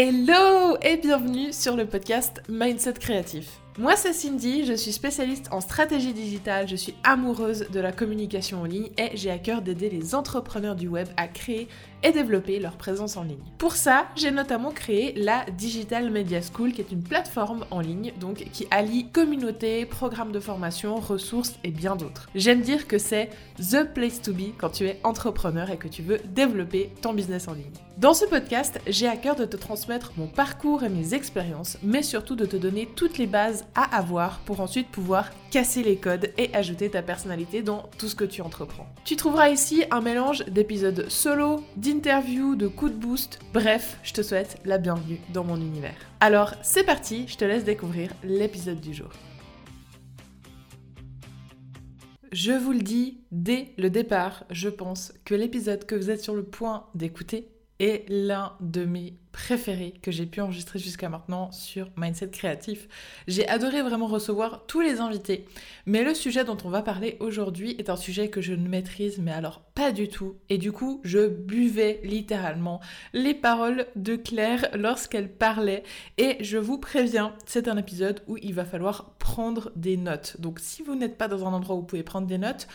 Hello et bienvenue sur le podcast Mindset Créatif. Moi c'est Cindy, je suis spécialiste en stratégie digitale, je suis amoureuse de la communication en ligne et j'ai à cœur d'aider les entrepreneurs du web à créer et développer leur présence en ligne. Pour ça, j'ai notamment créé la Digital Media School qui est une plateforme en ligne donc qui allie communauté, programmes de formation, ressources et bien d'autres. J'aime dire que c'est the place to be quand tu es entrepreneur et que tu veux développer ton business en ligne. Dans ce podcast, j'ai à cœur de te transmettre mon parcours et mes expériences, mais surtout de te donner toutes les bases à avoir pour ensuite pouvoir casser les codes et ajouter ta personnalité dans tout ce que tu entreprends. Tu trouveras ici un mélange d'épisodes solo, d'interviews, de coups de boost, bref, je te souhaite la bienvenue dans mon univers. Alors c'est parti, je te laisse découvrir l'épisode du jour. Je vous le dis dès le départ, je pense que l'épisode que vous êtes sur le point d'écouter est l'un de mes préférés que j'ai pu enregistrer jusqu'à maintenant sur Mindset Créatif. J'ai adoré vraiment recevoir tous les invités, mais le sujet dont on va parler aujourd'hui est un sujet que je ne maîtrise mais alors pas du tout et du coup je buvais littéralement les paroles de Claire lorsqu'elle parlait et je vous préviens, c'est un épisode où il va falloir prendre des notes. Donc si vous n'êtes pas dans un endroit où vous pouvez prendre des notes,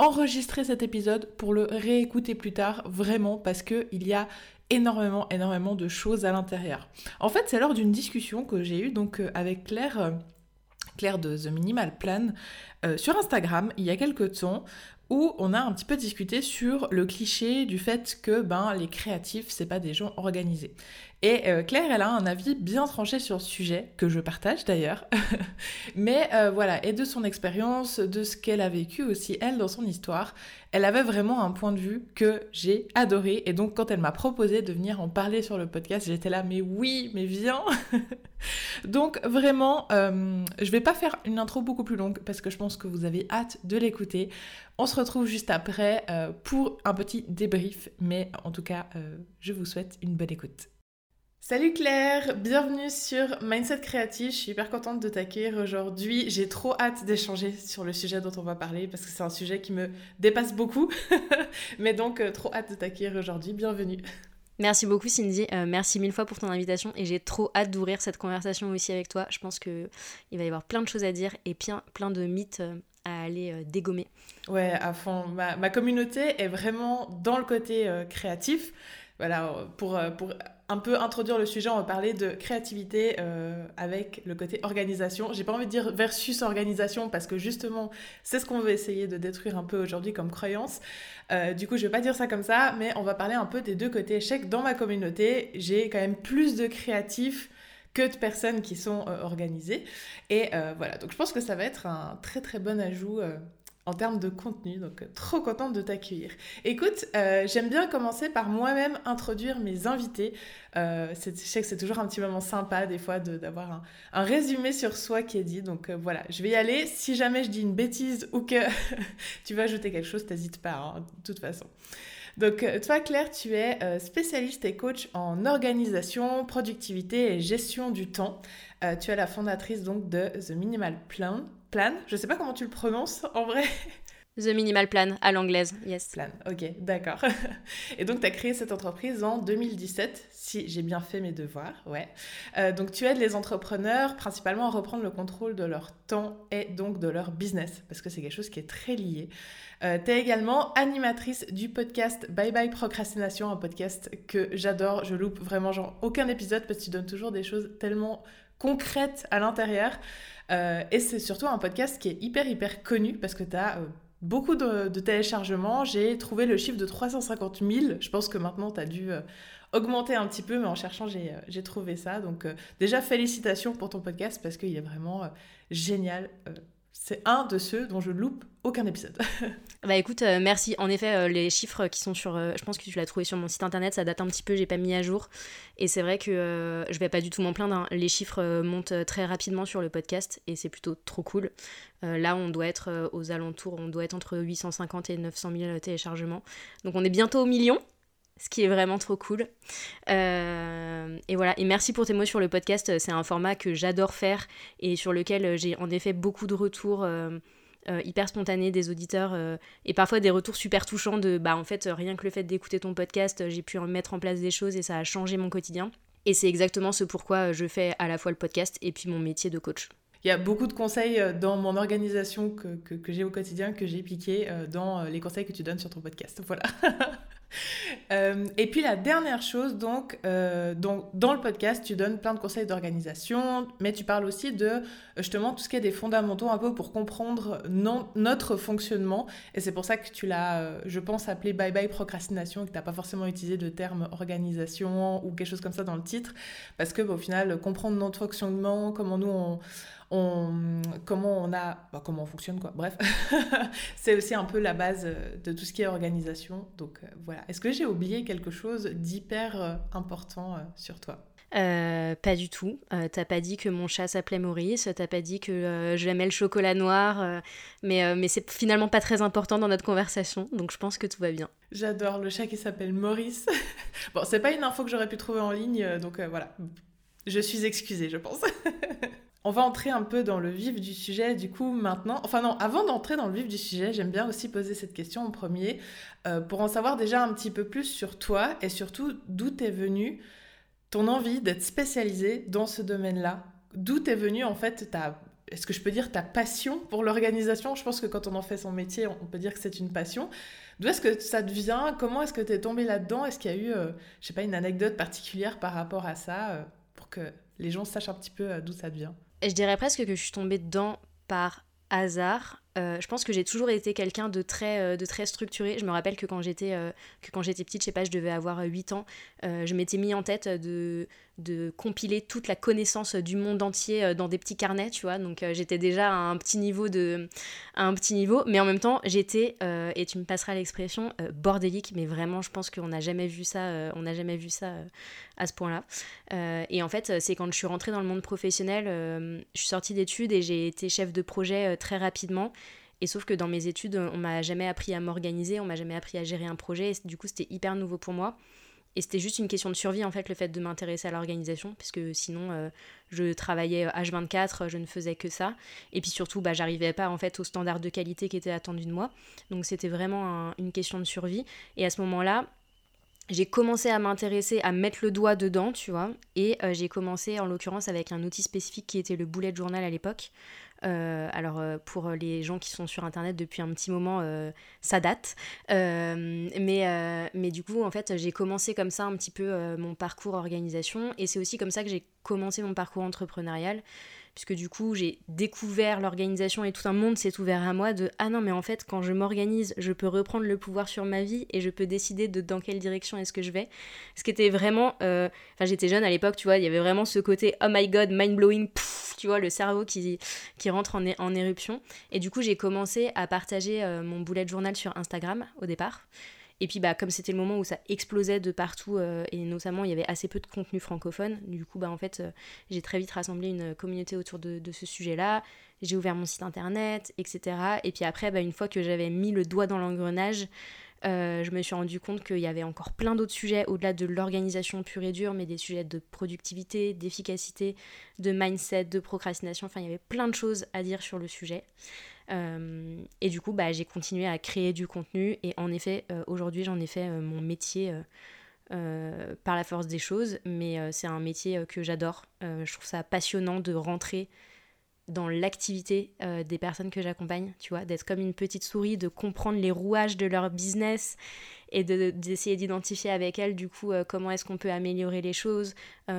enregistrez cet épisode pour le réécouter plus tard, vraiment, parce qu'il y a énormément, énormément de choses à l'intérieur. En fait, c'est lors d'une discussion que j'ai eue donc euh, avec Claire, euh, Claire de The Minimal Plan, euh, sur Instagram, il y a quelques temps, où on a un petit peu discuté sur le cliché du fait que ben, les créatifs, c'est pas des gens organisés. Et euh, Claire, elle a un avis bien tranché sur le sujet, que je partage d'ailleurs. Mais euh, voilà, et de son expérience, de ce qu'elle a vécu aussi, elle, dans son histoire, elle avait vraiment un point de vue que j'ai adoré. Et donc, quand elle m'a proposé de venir en parler sur le podcast, j'étais là, mais oui, mais viens Donc, vraiment, euh, je vais pas faire une intro beaucoup plus longue parce que je pense que vous avez hâte de l'écouter. On se retrouve juste après pour un petit débrief. Mais en tout cas, je vous souhaite une bonne écoute. Salut Claire, bienvenue sur Mindset Créatif. Je suis hyper contente de t'accueillir aujourd'hui. J'ai trop hâte d'échanger sur le sujet dont on va parler parce que c'est un sujet qui me dépasse beaucoup. Mais donc, euh, trop hâte de t'accueillir aujourd'hui. Bienvenue. Merci beaucoup Cindy, euh, merci mille fois pour ton invitation et j'ai trop hâte d'ouvrir cette conversation aussi avec toi. Je pense qu'il va y avoir plein de choses à dire et plein, plein de mythes euh, à aller dégommer. Ouais, à fond. Ma, ma, communauté est vraiment dans le côté créatif. Voilà, pour, pour un peu introduire le sujet, on va parler de créativité euh, avec le côté organisation. J'ai pas envie de dire versus organisation parce que justement, c'est ce qu'on veut essayer de détruire un peu aujourd'hui comme croyance. Euh, du coup, je vais pas dire ça comme ça, mais on va parler un peu des deux côtés. Que dans ma communauté, j'ai quand même plus de créatifs que de personnes qui sont euh, organisées. Et voilà, donc je pense que ça va être un très très bon ajout en termes de contenu. Donc, euh, trop contente de t'accueillir. Écoute, euh, j'aime bien commencer par moi-même introduire mes invités. Euh, je sais que c'est toujours un petit moment sympa, des fois, d'avoir un, résumé sur soi qui est dit. Donc, voilà, je vais y aller. Si jamais je dis une bêtise ou que tu veux ajouter quelque chose, t'hésites pas, hein, de toute façon. Donc, toi, Claire, tu es spécialiste et coach en organisation, productivité et gestion du temps. tu es la fondatrice donc de The Minimal Plan, Plan. Je sais pas comment tu le prononces en vrai. The Minimal Plan à l'anglaise, yes. Plan, ok, d'accord. Et donc, tu as créé cette entreprise en 2017, si j'ai bien fait mes devoirs, ouais. Euh, donc, tu aides les entrepreneurs principalement à reprendre le contrôle de leur temps et donc de leur business, parce que c'est quelque chose qui est très lié. Euh, tu es également animatrice du podcast Bye Bye Procrastination, un podcast que j'adore, je loupe vraiment genre aucun épisode parce que tu donnes toujours des choses tellement concrètes à l'intérieur. Euh, et c'est surtout un podcast qui est hyper, hyper connu parce que tu as euh, beaucoup de, téléchargements. J'ai trouvé le chiffre de 350 000. Je pense que maintenant, tu as dû euh, augmenter un petit peu, mais en cherchant, j'ai trouvé ça. Donc, déjà, félicitations pour ton podcast parce qu'il est vraiment génial. C'est un de ceux dont je loupe aucun épisode. bah écoute, euh, merci. En effet, euh, les chiffres qui sont sur. Euh, je pense que tu l'as trouvé sur mon site internet, ça date un petit peu, j'ai pas mis à jour. Et c'est vrai que je vais pas du tout m'en plaindre. Hein. Les chiffres montent très rapidement sur le podcast et c'est plutôt trop cool. là, on doit être aux alentours, on doit être entre 850 et 900 000 téléchargements. Donc on est bientôt au million ce qui est vraiment trop cool. et voilà, et merci pour tes mots sur le podcast. C'est un format que j'adore faire et sur lequel j'ai en effet beaucoup de retours euh, hyper spontané des auditeurs euh, et parfois des retours super touchants de bah en fait rien que le fait d'écouter ton podcast j'ai pu mettre en place des choses et ça a changé mon quotidien Et c'est exactement ce pourquoi je fais à la fois le podcast et puis mon métier de coach. Il y a beaucoup de conseils euh, dans mon organisation que, que, j'ai au quotidien, que j'ai piqué euh, dans les conseils que tu donnes sur ton podcast. Voilà. Euh, et puis la dernière chose, donc, euh, donc, dans le podcast, tu donnes plein de conseils d'organisation, mais tu parles aussi de justement tout ce qui est des fondamentaux un peu pour comprendre notre fonctionnement. Et c'est pour ça que tu l'as, euh, je pense, appelé Bye Bye Procrastination et que tu n'as pas forcément utilisé de terme organisation ou quelque chose comme ça dans le titre. Parce que, au final, comprendre notre fonctionnement, comment nous on comment on a, bah, comment on fonctionne quoi. Bref, c'est aussi un peu la base euh, de tout ce qui est organisation. Donc euh, voilà. Est-ce que j'ai oublié quelque chose d'hyper euh, important sur toi? Pas du tout. t'as pas dit que mon chat s'appelait Maurice, t'as pas dit que j'aimais le chocolat noir, mais, mais c'est finalement pas très important dans notre conversation, donc je pense que tout va bien. J'adore le chat qui s'appelle Maurice. bon, c'est pas une info que j'aurais pu trouver en ligne, donc voilà. Je suis excusée, je pense. On va entrer un peu dans le vif du sujet du coup maintenant. Enfin non, avant d'entrer dans le vif du sujet, j'aime bien aussi poser cette question en premier euh, pour en savoir déjà un petit peu plus sur toi et surtout d'où t'es venu ton envie d'être spécialisé dans ce domaine-là. D'où t'es venu en fait ta, est-ce que je peux dire ta passion pour l'organisation? Je pense que quand on en fait son métier, on peut dire que c'est une passion. D'où est-ce que ça te vient? Comment est-ce que tu es tombé là-dedans? Est-ce qu'il y a eu, euh, je sais pas, une anecdote particulière par rapport à ça euh, pour que les gens sachent un petit peu d'où ça vient? Je dirais presque que je suis tombée dedans par hasard. Euh, je pense que j'ai toujours été quelqu'un de très, euh, de très structuré. Je me rappelle que quand j'étais euh, que quand j'étais petite, je sais pas, je devais avoir 8 ans, je m'étais mis en tête de, de compiler toute la connaissance du monde entier euh, dans des petits carnets, tu vois. Donc euh, j'étais déjà à un petit niveau de, un petit niveau, mais en même temps j'étais, euh, et tu me passeras l'expression, bordélique. Mais vraiment, je pense qu'on n'a jamais vu ça, on n'a jamais vu ça à ce point-là. et en fait, c'est quand je suis rentrée dans le monde professionnel, je suis sortie d'études et j'ai été chef de projet très rapidement. Et sauf que dans mes études, on m'a jamais appris à m'organiser, on m'a jamais appris à gérer un projet. Et du coup, c'était hyper nouveau pour moi. Et c'était juste une question de survie, en fait, le fait de m'intéresser à l'organisation, puisque sinon, euh, je travaillais H24, je ne faisais que ça. Et puis surtout, bah, j'arrivais pas, en fait, aux standards de qualité qui étaient attendus de moi. Donc c'était vraiment une question de survie. Et à ce moment-là, j'ai commencé à m'intéresser, à mettre le doigt dedans, tu vois. Et euh, j'ai commencé, en l'occurrence, avec un outil spécifique qui était le bullet journal à l'époque. Euh, alors euh, pour les gens qui sont sur internet depuis un petit moment, ça date. mais, mais du coup, en fait, j'ai commencé comme ça un petit peu mon parcours organisation et c'est aussi comme ça que j'ai commencé mon parcours entrepreneurial puisque du coup j'ai découvert l'organisation et tout un monde s'est ouvert à moi de ah non mais en fait quand je m'organise je peux reprendre le pouvoir sur ma vie et je peux décider de dans quelle direction est-ce que je vais ce qui était vraiment euh, enfin j'étais jeune à l'époque tu vois il y avait vraiment ce côté oh my god mind blowing tu vois le cerveau qui, qui rentre en, en éruption. Et du coup j'ai commencé à partager euh, mon bullet journal sur Instagram au départ et puis, bah, comme c'était le moment où ça explosait de partout, euh, et notamment il y avait assez peu de contenu francophone, du coup, bah, en fait, euh, j'ai très vite rassemblé une communauté autour de, ce sujet-là. J'ai ouvert mon site internet, etc. Et puis après, bah, une fois que j'avais mis le doigt dans l'engrenage, euh, je me suis rendu compte qu'il y avait encore plein d'autres sujets au-delà de l'organisation pure et dure, mais des sujets de productivité, d'efficacité, de mindset, de procrastination. Enfin, il y avait plein de choses à dire sur le sujet. Euh, et du coup, bah, j'ai continué à créer du contenu. Et en effet, euh, aujourd'hui, j'en ai fait euh, mon métier par la force des choses. Mais c'est un métier que j'adore. je trouve ça passionnant de rentrer dans l'activité des personnes que j'accompagne, tu vois, d'être comme une petite souris, de comprendre les rouages de leur business et d'essayer d'identifier avec elles du coup comment est-ce qu'on peut améliorer les choses,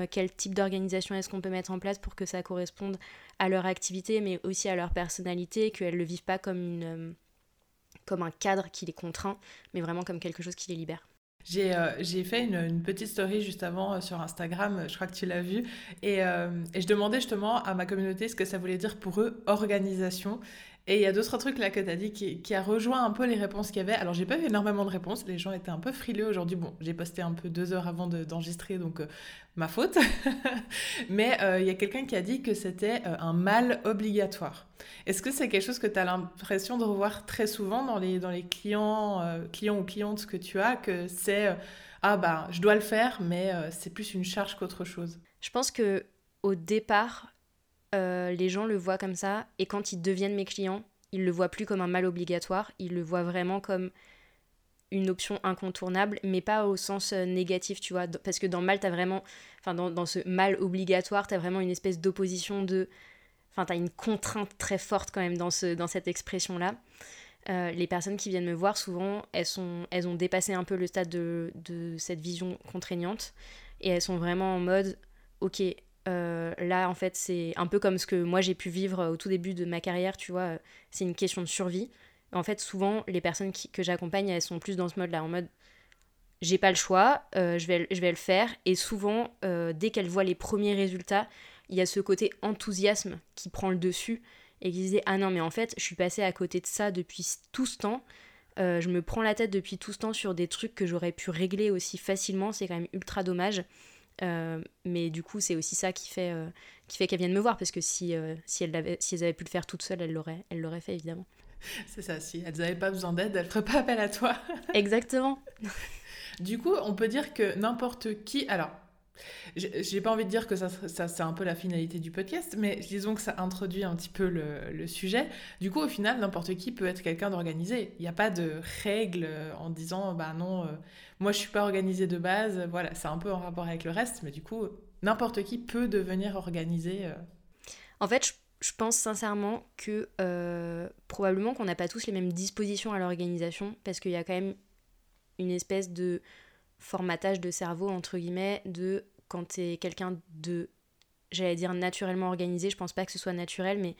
quel type d'organisation est-ce qu'on peut mettre en place pour que ça corresponde à leur activité, mais aussi à leur personnalité, qu'elles ne le vivent pas comme, une, euh, comme un cadre qui les contraint, mais vraiment comme quelque chose qui les libère. J'ai euh, fait une, petite story juste avant euh, sur Instagram, je crois que tu l'as vu, et, et, je demandais justement à ma communauté ce que ça voulait dire pour eux organisation. Et il y a d'autres trucs là que tu as dit qui, qui, a rejoint un peu les réponses qu'il y avait. Alors, j'ai pas eu énormément de réponses. Les gens étaient un peu frileux aujourd'hui. Bon, j'ai posté un peu deux heures avant d'enregistrer, donc euh, ma faute. Mais euh, il y a quelqu'un qui a dit que c'était euh, un mal obligatoire. Est-ce que c'est quelque chose que tu as l'impression de revoir très souvent dans les, dans les clients, clients ou clientes que tu as Que c'est ah bah je dois le faire, mais c'est plus une charge qu'autre chose? Je pense que au départ, euh, les gens le voient comme ça, et quand ils deviennent mes clients, ils le voient plus comme un mal obligatoire, ils le voient vraiment comme une option incontournable, mais pas au sens euh, négatif, tu vois. Parce que dans mal, t'as vraiment. Enfin, dans, dans, ce mal obligatoire, t'as vraiment une espèce d'opposition de. Enfin, t'as une contrainte très forte quand même dans, ce, dans cette expression-là. Euh, les personnes qui viennent me voir, souvent, elles, sont, elles ont dépassé un peu le stade de, de cette vision contraignante. Et elles sont vraiment en mode, ok, euh, là, en fait, c'est un peu comme ce que moi j'ai pu vivre au tout début de ma carrière, tu vois. C'est une question de survie. En fait, souvent, les personnes que j'accompagne, elles sont plus dans ce mode-là, en mode j'ai pas le choix, euh, je, vais, je vais le faire. Et souvent, euh, dès qu'elles voient les premiers résultats, il y a ce côté enthousiasme qui prend le dessus et qui disait Ah non, mais en fait, je suis passée à côté de ça depuis tout ce temps. je me prends la tête depuis tout ce temps sur des trucs que j'aurais pu régler aussi facilement. C'est quand même ultra dommage. Euh, mais du coup, c'est aussi ça qui fait, euh, qui fait qu'elles viennent me voir, parce que si, euh, si, elles avaient, si elles avaient pu le faire toutes seules, elles l'auraient, elles l'auraient fait, évidemment. C'est ça, si elles n'avaient pas besoin d'aide, elles ne feraient pas appel à toi. Exactement. du coup, on peut dire que n'importe qui... Alors, j'ai pas envie de dire que ça, c'est un peu la finalité du podcast, mais disons que ça introduit un petit peu le, sujet. Du coup, au final, n'importe qui peut être quelqu'un d'organisé. Il n'y a pas de règles en disant, bah non, moi, je suis pas organisée de base. Voilà, c'est un peu en rapport avec le reste, mais du coup, n'importe qui peut devenir organisé. Euh. En fait, je, pense sincèrement que euh, probablement qu'on n'a pas tous les mêmes dispositions à l'organisation, parce qu'il y a quand même une espèce de formatage de cerveau, entre guillemets, de quand tu es quelqu'un de, j'allais dire naturellement organisé, je pense pas que ce soit naturel, mais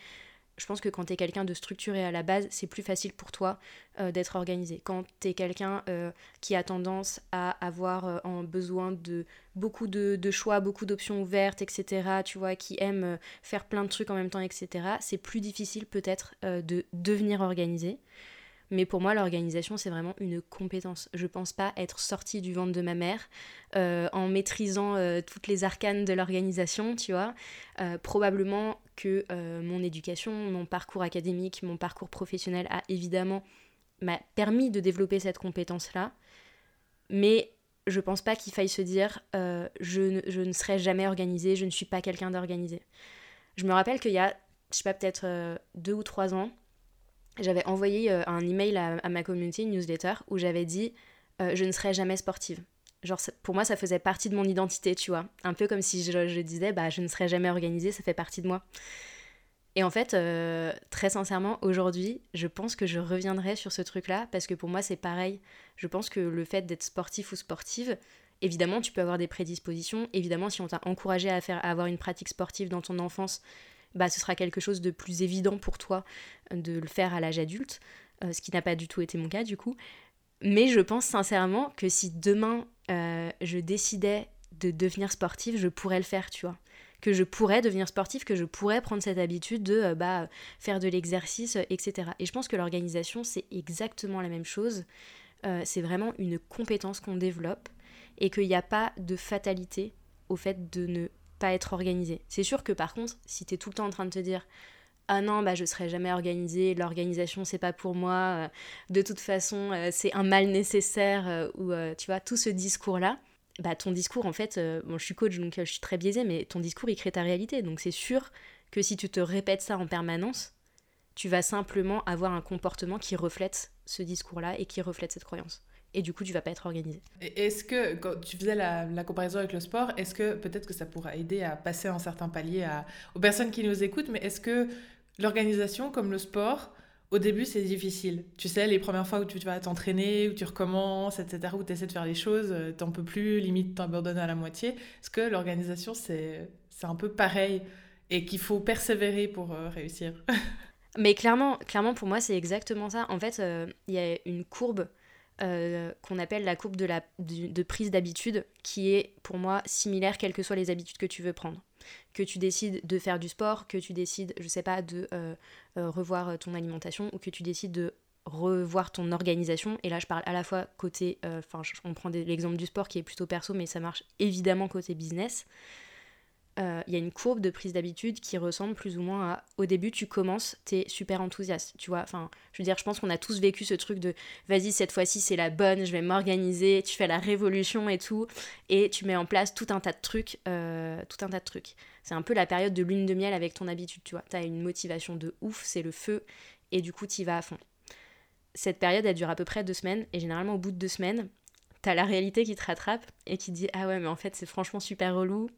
je pense que quand tu es quelqu'un de structuré à la base, c'est plus facile pour toi euh, d'être organisé. Quand tu es quelqu'un euh, qui a tendance à avoir euh, besoin de beaucoup de, de choix, beaucoup d'options ouvertes, etc., tu vois, qui aime faire plein de trucs en même temps, etc., c'est plus difficile peut-être de devenir organisé. Mais pour moi, l'organisation, c'est vraiment une compétence. Je pense pas être sortie du ventre de ma mère euh, en maîtrisant euh, toutes les arcanes de l'organisation, tu vois. Euh, probablement que mon éducation, mon parcours académique, mon parcours professionnel a évidemment m'a permis de développer cette compétence-là. Mais je pense pas qu'il faille se dire je, ne, je ne serai jamais organisée, je ne suis pas quelqu'un d'organisé. Je me rappelle qu'il y a, je sais pas, peut-être deux ou trois ans, j'avais envoyé euh, un email à, ma communauté, une newsletter, où j'avais dit euh, je ne serai jamais sportive. Genre, pour moi, ça faisait partie de mon identité, tu vois. Un peu comme si je, disais bah, je ne serai jamais organisée, ça fait partie de moi. Et en fait, euh, très sincèrement, aujourd'hui, je pense que je reviendrai sur ce truc-là, parce que pour moi, c'est pareil. Je pense que le fait d'être sportif ou sportive, évidemment, tu peux avoir des prédispositions. Évidemment, si on t'a encouragé à, faire, à avoir une pratique sportive dans ton enfance, bah, ce sera quelque chose de plus évident pour toi de le faire à l'âge adulte, euh, ce qui n'a pas du tout été mon cas du coup. Mais je pense sincèrement que si demain euh, je décidais de devenir sportive, je pourrais le faire, tu vois. Que je pourrais devenir sportive, que je pourrais prendre cette habitude de euh, bah, faire de l'exercice, etc. Et je pense que l'organisation, c'est exactement la même chose. c'est vraiment une compétence qu'on développe et qu'il n'y a pas de fatalité au fait de ne pas être organisé. C'est sûr que par contre, si tu es tout le temps en train de te dire ah non, bah je serai jamais organisé, l'organisation c'est pas pour moi, euh, de toute façon euh, c'est un mal nécessaire, euh, ou tu vois, tout ce discours-là, bah ton discours en fait, bon je suis coach donc je suis très biaisée, mais ton discours il crée ta réalité, donc c'est sûr que si tu te répètes ça en permanence, tu vas simplement avoir un comportement qui reflète ce discours-là et qui reflète cette croyance et du coup tu vas pas être organisé. Est-ce que quand tu faisais la, comparaison avec le sport, est-ce que peut-être que ça pourra aider à passer un certain palier à, aux personnes qui nous écoutent, mais est-ce que l'organisation comme le sport, au début c'est difficile? Tu sais, les premières fois où tu, vas t'entraîner, où tu recommences, etc., où tu essaies de faire les choses, euh, t'en peux plus, limite t'abandonnes à la moitié. Est-ce que l'organisation c'est un peu pareil et qu'il faut persévérer pour euh, réussir? Mais clairement, clairement pour moi c'est exactement ça. En fait, euh, il y a une courbe euh, qu'on appelle la courbe de, la, prise d'habitude, qui est pour moi similaire quelles que soient les habitudes que tu veux prendre. Que tu décides de faire du sport, que tu décides, je sais pas, de euh, euh, revoir ton alimentation, ou que tu décides de revoir ton organisation. Et là, je parle à la fois côté, enfin, on prend l'exemple du sport qui est plutôt perso, mais ça marche évidemment côté business. Euh, il y a une courbe de prise d'habitude qui ressemble plus ou moins à au début tu commences, t'es super enthousiaste, tu vois. Enfin, je veux dire, je pense qu'on a tous vécu ce truc de vas-y cette fois-ci c'est la bonne, je vais m'organiser, tu fais la révolution et tout, et tu mets en place tout un tas de trucs, euh, tout un tas de trucs. C'est un peu la période de lune de miel avec ton habitude, tu vois. T'as une motivation de ouf, c'est le feu, et du coup t'y vas à fond. cette période, elle dure à peu près deux semaines. Et généralement, au bout de deux semaines, t'as la réalité qui te rattrape et qui dit ah ouais mais en fait c'est franchement super relou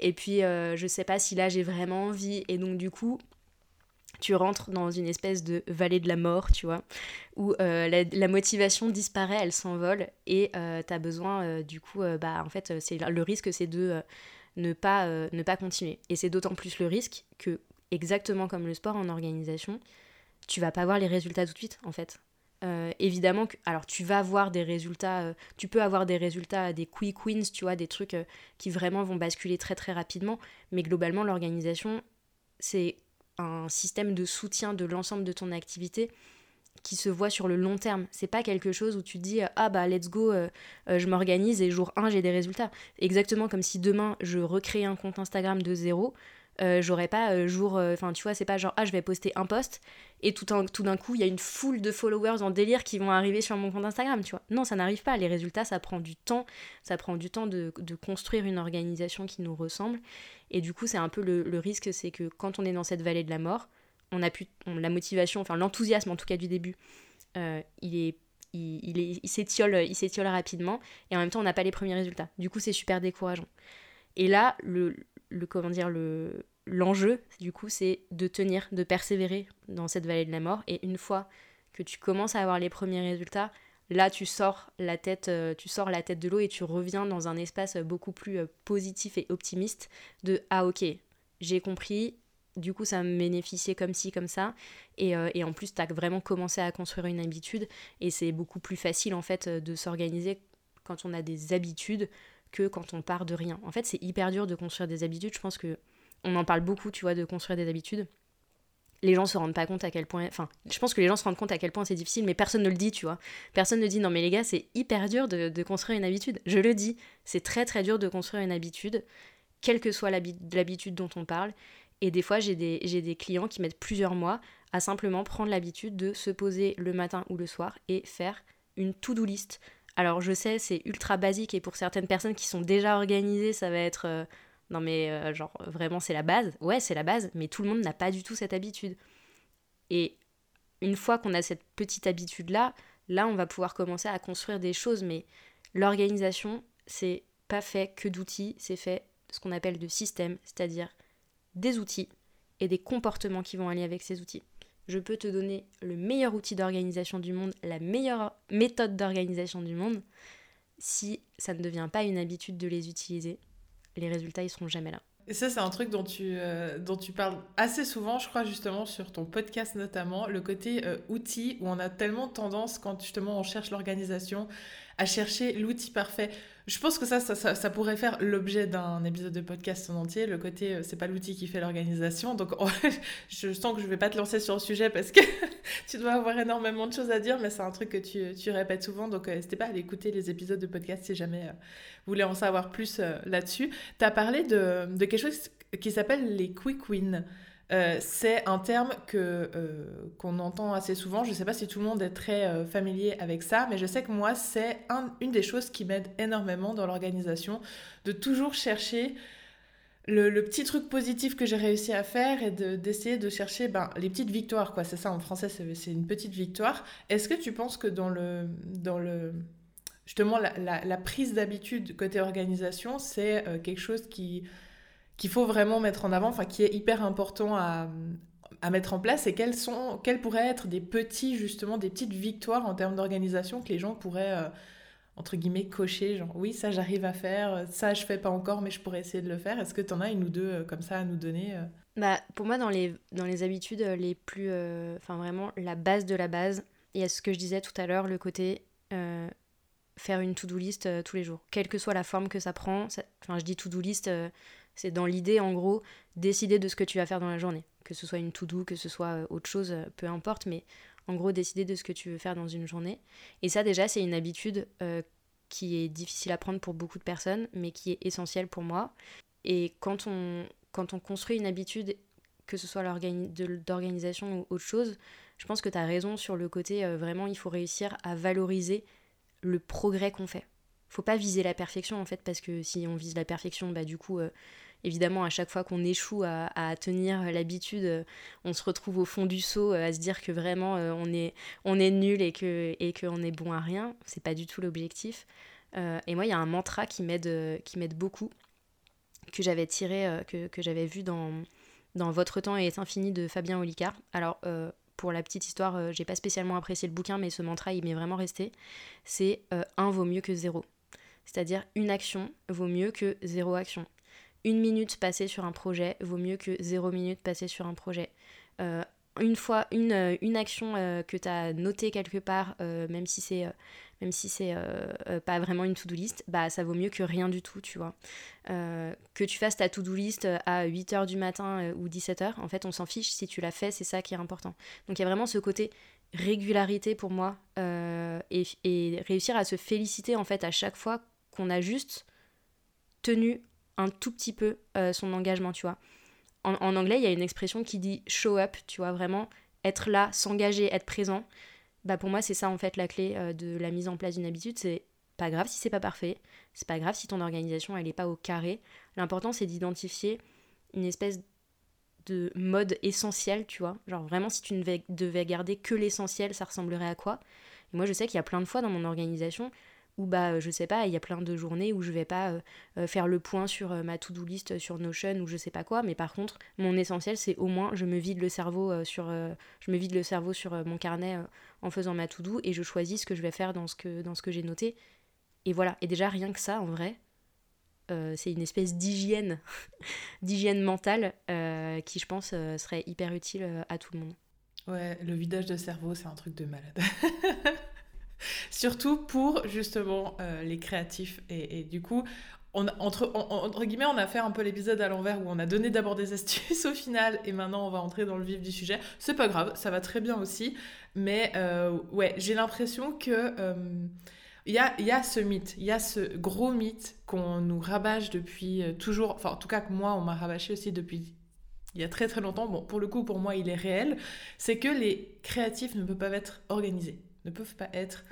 et puis euh, je sais pas si là j'ai vraiment envie et donc du coup tu rentres dans une espèce de vallée de la mort, tu vois, où euh, la, motivation disparaît, elle s'envole, et euh, tu as besoin, du coup, bah, en fait, c'est le risque, c'est de ne, pas, ne pas continuer. Et c'est d'autant plus le risque que, exactement comme le sport en organisation, tu vas pas voir les résultats tout de suite, en fait. Évidemment que, alors tu vas avoir des résultats, tu peux avoir des résultats, des quick wins, tu vois, des trucs qui vraiment vont basculer très très rapidement, mais globalement l'organisation, c'est un système de soutien de l'ensemble de ton activité qui se voit sur le long terme. C'est pas quelque chose où tu dis ah bah let's go, euh, euh, je m'organise et jour 1 j'ai des résultats. Exactement comme si demain je recrée un compte Instagram de zéro, euh, j'aurais pas euh, jour. Euh, enfin, tu vois, c'est pas genre, ah, je vais poster un post et tout, tout d'un coup, il y a une foule de followers en délire qui vont arriver sur mon compte Instagram, tu vois. Non, ça n'arrive pas. Les résultats, ça prend du temps. Ça prend du temps de, de construire une organisation qui nous ressemble. Et du coup, c'est un peu le, le risque, c'est que quand on est dans cette vallée de la mort, on a pu. la motivation, enfin, l'enthousiasme en tout cas du début, il est il, il, il s'étiole rapidement et en même temps on n'a pas les premiers résultats. Du coup c'est super décourageant. Et là, le, le comment le l'enjeu du coup c'est de tenir de persévérer dans cette vallée de la mort. Et une fois que tu commences à avoir les premiers résultats là tu sors la tête euh, tu sors la tête de l'eau et tu reviens dans un espace beaucoup plus euh, positif et optimiste de ah ok j'ai compris. Du coup ça me bénéficiait comme ci comme ça et, euh, et en plus tu as vraiment commencé à construire une habitude. Et c'est beaucoup plus facile en fait de s'organiser quand on a des habitudes quand on part de rien. En fait, c'est hyper dur de construire des habitudes. Je pense que on en parle beaucoup, tu vois, de construire des habitudes. Les gens se rendent pas compte à quel point. Enfin, je pense que les gens se rendent compte à quel point c'est difficile, mais personne ne le dit, tu vois. Personne ne dit non, mais les gars, c'est hyper dur de, construire une habitude. Je le dis, c'est très très dur de construire une habitude, quelle que soit l'habitude dont on parle. Et des fois, j'ai des, des clients qui mettent plusieurs mois à simplement prendre l'habitude de se poser le matin ou le soir et faire une to-do list alors je sais, c'est ultra basique et pour certaines personnes qui sont déjà organisées, ça va être... Euh, non mais euh, genre vraiment c'est la base. Ouais, c'est la base, mais tout le monde n'a pas du tout cette habitude. Et une fois qu'on a cette petite habitude-là, là on va pouvoir commencer à construire des choses, mais l'organisation, c'est pas fait que d'outils, c'est fait ce qu'on appelle de systèmes, c'est-à-dire des outils et des comportements qui vont aller avec ces outils je peux te donner le meilleur outil d'organisation du monde, la meilleure méthode d'organisation du monde. Si ça ne devient pas une habitude de les utiliser, les résultats, ils seront jamais là. Et ça, c'est un truc dont tu, euh, dont tu parles assez souvent, je crois, justement, sur ton podcast notamment, le côté euh, outil, où on a tellement tendance, quand justement on cherche l'organisation, à chercher l'outil parfait. Je pense que ça, ça, ça, pourrait faire l'objet d'un épisode de podcast en entier. Le côté, euh, c'est pas l'outil qui fait l'organisation. Donc, je sens que je vais pas te lancer sur le sujet parce que tu dois avoir énormément de choses à dire, mais c'est un truc que tu, tu répètes souvent. Donc, euh, n'hésitez pas à aller écouter les épisodes de podcast si jamais euh, vous voulez en savoir plus là-dessus. Tu as parlé de, de quelque chose qui s'appelle les quick wins. Euh, c'est un terme que euh, qu'on entend assez souvent. Je ne sais pas si tout le monde est très euh, familier avec ça, mais je sais que moi, c'est une des choses qui m'aide énormément dans l'organisation, de toujours chercher le, petit truc positif que j'ai réussi à faire et d'essayer de, chercher ben, les petites victoires. quoi. C'est ça, en français, c'est une petite victoire. Est-ce que tu penses que dans le... Dans le justement, la, la prise d'habitude côté organisation, c'est quelque chose qui qu'il faut vraiment mettre en avant, enfin qui est hyper important à, à mettre en place et quelles, sont, quelles pourraient être des petits, justement, des petites victoires en termes d'organisation que les gens pourraient, euh, entre guillemets, cocher, genre oui, ça j'arrive à faire, ça je fais pas encore, mais je pourrais essayer de le faire. Est-ce que tu en as une ou deux euh, comme ça à nous donner euh? bah, Pour moi, dans les, dans les habitudes les plus. Enfin, vraiment, la base de la base, il y a ce que je disais tout à l'heure, le côté faire une to-do list tous les jours, quelle que soit la forme que ça prend. Enfin, je dis to-do list c'est dans l'idée, en gros, décider de ce que tu vas faire dans la journée. Que ce soit une to-do, que ce soit euh, autre chose, euh, peu importe, mais en gros, décider de ce que tu veux faire dans une journée. Et ça, déjà, c'est une habitude euh, qui est difficile à prendre pour beaucoup de personnes, mais qui est essentielle pour moi. Et quand on, quand on construit une habitude, que ce soit d'organisation ou autre chose, je pense que tu as raison sur le côté, vraiment, il faut réussir à valoriser le progrès qu'on fait faut pas viser la perfection en fait parce que si on vise la perfection bah du coup évidemment, à chaque fois qu'on échoue à, tenir l'habitude, on se retrouve au fond du seau à se dire que vraiment on est, on est nul et qu'on est bon à rien. C'est pas du tout l'objectif. et moi, il y a un mantra qui m'aide beaucoup, que j'avais tiré, que, j'avais vu dans, Votre temps est infini de Fabien Olicard. Alors, pour la petite histoire, euh, j'ai pas spécialement apprécié le bouquin, mais ce mantra, il m'est vraiment resté. C'est euh, un vaut mieux que zéro. C'est-à-dire une action vaut mieux que zéro action. Une minute passée sur un projet vaut mieux que zéro minute passée sur un projet. Euh, une fois, une, une action que tu as notée quelque part, même si c'est même si c'est euh, euh, pas vraiment une to-do list, bah ça vaut mieux que rien du tout, tu vois. Euh, que tu fasses ta to-do list à 8h du matin ou 17h, en fait on s'en fiche, si tu l'as fait, c'est ça qui est important. Donc il y a vraiment ce côté régularité pour moi et, et, réussir à se féliciter en fait à chaque fois qu'on a juste tenu un tout petit peu son engagement, tu vois. En, anglais, il y a une expression qui dit show up, tu vois, vraiment être là, s'engager, être présent bah pour moi c'est ça en fait la clé euh, de la mise en place d'une habitude, c'est pas grave si c'est pas parfait, c'est pas grave si ton organisation elle est pas au carré. L'important c'est d'identifier une espèce de mode essentiel, tu vois. Genre vraiment si tu ne devais garder que l'essentiel, ça ressemblerait à quoi? Moi je sais qu'il y a plein de fois dans mon organisation ou bah euh, je sais pas, il y a plein de journées où je vais pas euh, euh, faire le point sur ma to-do list sur Notion ou je sais pas quoi, mais par contre, mon essentiel c'est au moins je me vide le cerveau sur je me vide le cerveau sur mon carnet en faisant ma to-do et je choisis ce que je vais faire dans ce que dans ce que j'ai noté. Et voilà, et déjà rien que ça en vrai, c'est une espèce d'hygiène, d'hygiène mentale qui, je pense, serait hyper utile à tout le monde. Ouais, le vidage de cerveau, c'est un truc de malade. Surtout pour justement euh, les créatifs. Et, du coup, on, entre, guillemets, on a fait un peu l'épisode à l'envers où on a donné d'abord des astuces au final et maintenant on va entrer dans le vif du sujet. C'est pas grave, ça va très bien aussi. Mais euh, ouais, j'ai l'impression que. Euh, il y, a, y a, ce mythe, il y a ce gros mythe qu'on nous rabâche depuis toujours, enfin en tout cas que moi on m'a rabâché aussi depuis il y a très très longtemps, bon pour le coup pour moi il est réel, c'est que les créatifs ne peuvent pas être organisés ne peuvent pas être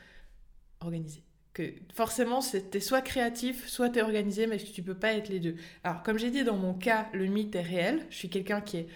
organisés. Que forcément, es soit créatif, soit tu es organisé, mais tu peux pas être les deux. Alors, comme j'ai dit, dans mon cas, le mythe est réel. Je suis quelqu'un qui est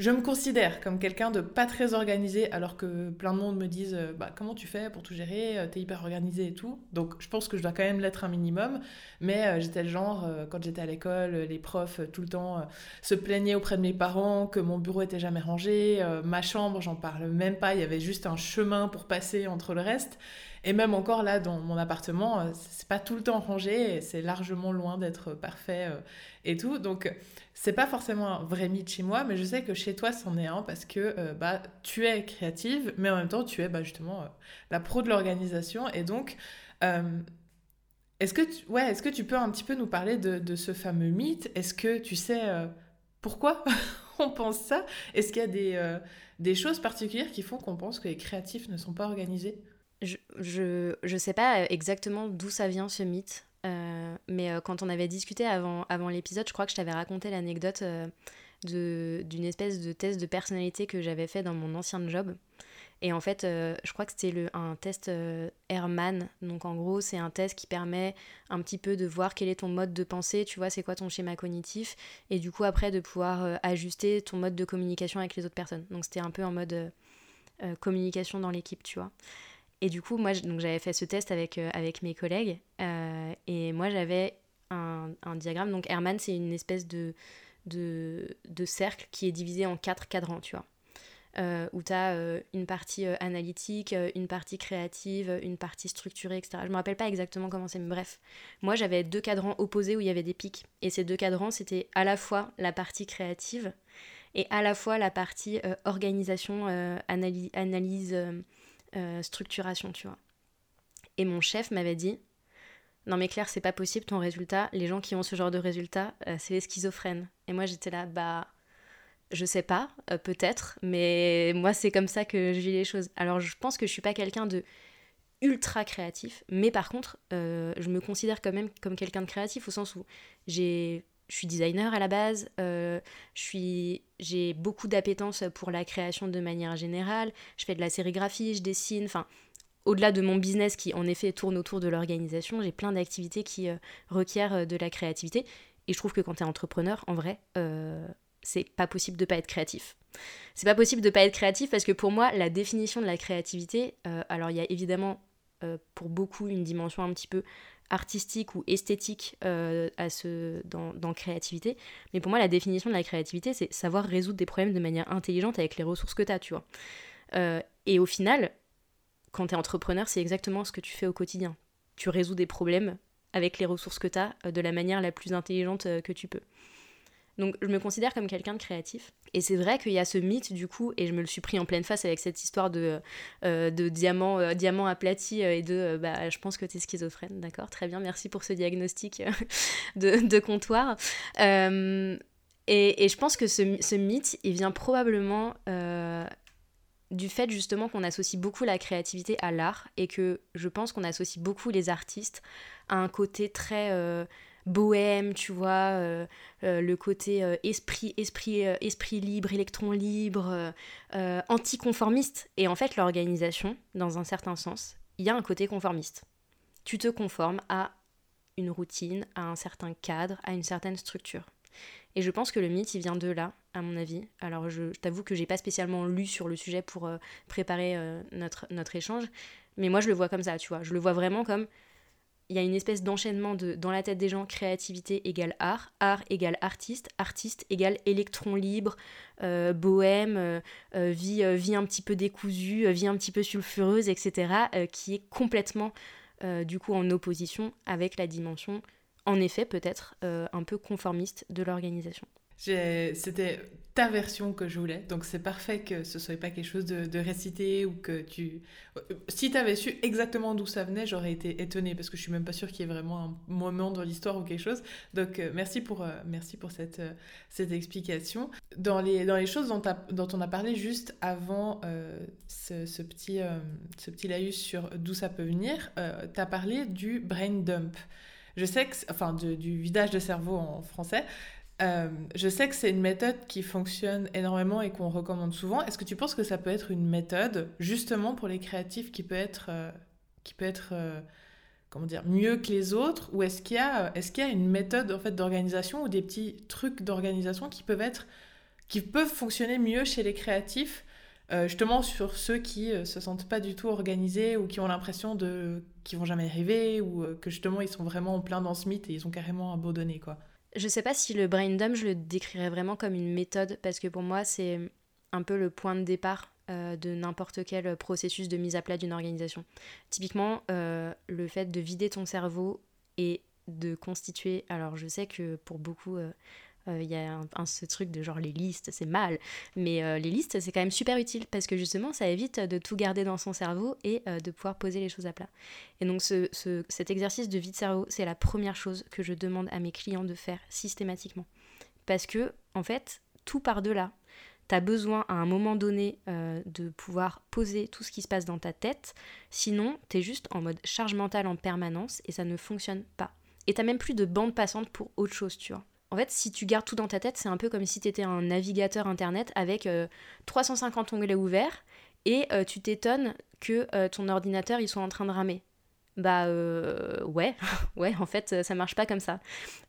je me considère comme quelqu'un de pas très organisé, alors que plein de monde me disent euh, bah, comment tu fais pour tout gérer, euh, t'es hyper organisé et tout. Donc je pense que je dois quand même l'être un minimum. Mais euh, j'étais le genre, quand j'étais à l'école, les profs tout le temps se plaignaient auprès de mes parents que mon bureau était jamais rangé, ma chambre, j'en parle même pas, il y avait juste un chemin pour passer entre le reste. Et même encore là, dans mon appartement, c'est pas tout le temps rangé, c'est largement loin d'être parfait et tout. Donc c'est pas forcément un vrai mythe chez moi, mais je sais que chez toi, c'en est un parce que euh, bah, tu es créative, mais en même temps, tu es bah, justement euh, la pro de l'organisation. Et donc, euh, est-ce que, tu, ouais, est que tu peux un petit peu nous parler de, ce fameux mythe? Est-ce que tu sais pourquoi on pense ça? Est-ce qu'il y a des, des choses particulières qui font qu'on pense que les créatifs ne sont pas organisés? Je, je, sais pas exactement d'où ça vient ce mythe. Euh, mais euh, quand on avait discuté avant, avant l'épisode, je crois que je t'avais raconté l'anecdote euh, d'une espèce de test de personnalité que j'avais fait dans mon ancien job. Et en fait, je crois que c'était un test Herman. Donc en gros, c'est un test qui permet un petit peu de voir quel est ton mode de pensée, tu vois, c'est quoi ton schéma cognitif. Et du coup, après, de pouvoir ajuster ton mode de communication avec les autres personnes. Donc c'était un peu en mode communication dans l'équipe, tu vois. Et du coup, moi, j'avais fait ce test avec, euh, avec mes collègues. Euh, et moi, j'avais un, diagramme. Donc, Herman, c'est une espèce de, de, de, cercle qui est divisé en quatre cadrans, tu vois. Euh, où tu as une partie analytique, une partie créative, une partie structurée, etc. Je me rappelle pas exactement comment c'est, mais bref. Moi, j'avais deux cadrans opposés où il y avait des pics. Et ces deux cadrans, c'était à la fois la partie créative et à la fois la partie organisation, analyse euh, structuration, tu vois. Et mon chef m'avait dit Non, mais Claire, c'est pas possible ton résultat. Les gens qui ont ce genre de résultat, euh, c'est les schizophrènes. Et moi, j'étais là, bah. Je sais pas, euh, peut-être, mais moi c'est comme ça que je vis les choses. Alors je pense que je suis pas quelqu'un de ultra créatif, mais par contre, je me considère quand même comme quelqu'un de créatif au sens où j'ai je suis designer à la base, euh, j'ai beaucoup d'appétence pour la création de manière générale, je fais de la sérigraphie, je dessine, enfin, au-delà de mon business qui en effet tourne autour de l'organisation, j'ai plein d'activités qui euh, requièrent euh, de la créativité. Et je trouve que quand tu es entrepreneur, en vrai, c'est pas possible de pas être créatif. C'est pas possible de pas être créatif parce que pour moi, la définition de la créativité, alors il y a évidemment pour beaucoup une dimension un petit peu artistique ou esthétique euh, à ce, dans, dans, créativité. Mais pour moi, la définition de la créativité, c'est savoir résoudre des problèmes de manière intelligente avec les ressources que tu as, tu vois. Euh, et au final, quand tu es entrepreneur, c'est exactement ce que tu fais au quotidien. Tu résous des problèmes avec les ressources que tu as euh, de la manière la plus intelligente que tu peux. Donc je me considère comme quelqu'un de créatif. Et c'est vrai qu'il y a ce mythe du coup, et je me le suis pris en pleine face avec cette histoire de, euh, de diamant, euh, aplati euh, et de bah, je pense que tu es schizophrène, d'accord Très bien, merci pour ce diagnostic de, comptoir. Et, et, je pense que ce, ce, mythe, il vient probablement du fait justement qu'on associe beaucoup la créativité à l'art et que je pense qu'on associe beaucoup les artistes à un côté très bohème, tu vois, euh, euh, le côté euh, esprit, esprit, esprit libre, électron libre, anticonformiste. Et en fait, l'organisation, dans un certain sens, il y a un côté conformiste. Tu te conformes à une routine, à un certain cadre, à une certaine structure. Et je pense que le mythe, il vient de là, à mon avis. Alors, je, t'avoue que j'ai pas spécialement lu sur le sujet pour préparer notre, notre échange, mais moi, je le vois comme ça, tu vois. Je le vois vraiment comme il y a une espèce d'enchaînement de dans la tête des gens créativité égale art, art égale artiste, artiste égale électron libre, euh, bohème, euh, euh, vie, vie un petit peu décousue, vie un petit peu sulfureuse, etc., qui est complètement du coup en opposition avec la dimension, en effet peut-être un peu conformiste de l'organisation. C'était ta version que je voulais, donc c'est parfait que ce soit pas quelque chose de, récité ou que tu. Si tu avais su exactement d'où ça venait, j'aurais été étonnée parce que je suis même pas sûre qu'il y ait vraiment un moment dans l'histoire ou quelque chose. Donc euh, merci pour, euh, merci pour cette, euh, cette explication. Dans les, dans les choses dont, on a parlé juste avant ce, petit, ce petit laïus sur d'où ça peut venir, tu as parlé du brain dump. Je sais que, enfin, du vidage de cerveau en français. Euh, je sais que c'est une méthode qui fonctionne énormément et qu'on recommande souvent. Est-ce que tu penses que ça peut être une méthode justement pour les créatifs qui peut être, euh, qui peut être euh, comment dire, mieux que les autres? Ou est-ce qu'il y, a, est qu'il y a une méthode en fait, d'organisation ou des petits trucs d'organisation qui peuvent, qui peuvent fonctionner mieux chez les créatifs justement sur ceux qui se sentent pas du tout organisés ou qui ont l'impression de qu'ils vont jamais arriver ou que justement ils sont vraiment en plein dans ce mythe et ils ont carrément abandonné quoi? Je sais pas si le brain dump, je le décrirais vraiment comme une méthode, parce que pour moi, c'est un peu le point de départ euh, de n'importe quel processus de mise à plat d'une organisation. Typiquement, euh, le fait de vider ton cerveau et de constituer. Alors, je sais que pour beaucoup, euh, il y a un, ce truc de genre les listes, c'est mal. Mais les listes, c'est quand même super utile parce que justement, ça évite de tout garder dans son cerveau et de pouvoir poser les choses à plat. Et donc, ce, cet exercice de vide-cerveau, c'est la première chose que je demande à mes clients de faire systématiquement. Parce que, en fait, tout part de là. Tu as besoin à un moment donné de pouvoir poser tout ce qui se passe dans ta tête. Sinon, tu es juste en mode charge mentale en permanence et ça ne fonctionne pas. Et t'as même plus de bande passante pour autre chose, tu vois. En fait, si tu gardes tout dans ta tête, c'est un peu comme si tu étais un navigateur internet avec 350 euh, onglets ouverts et euh, tu t'étonnes que euh, ton ordinateur il soit en train de ramer. Bah ouais, ouais, en fait, ça marche pas comme ça.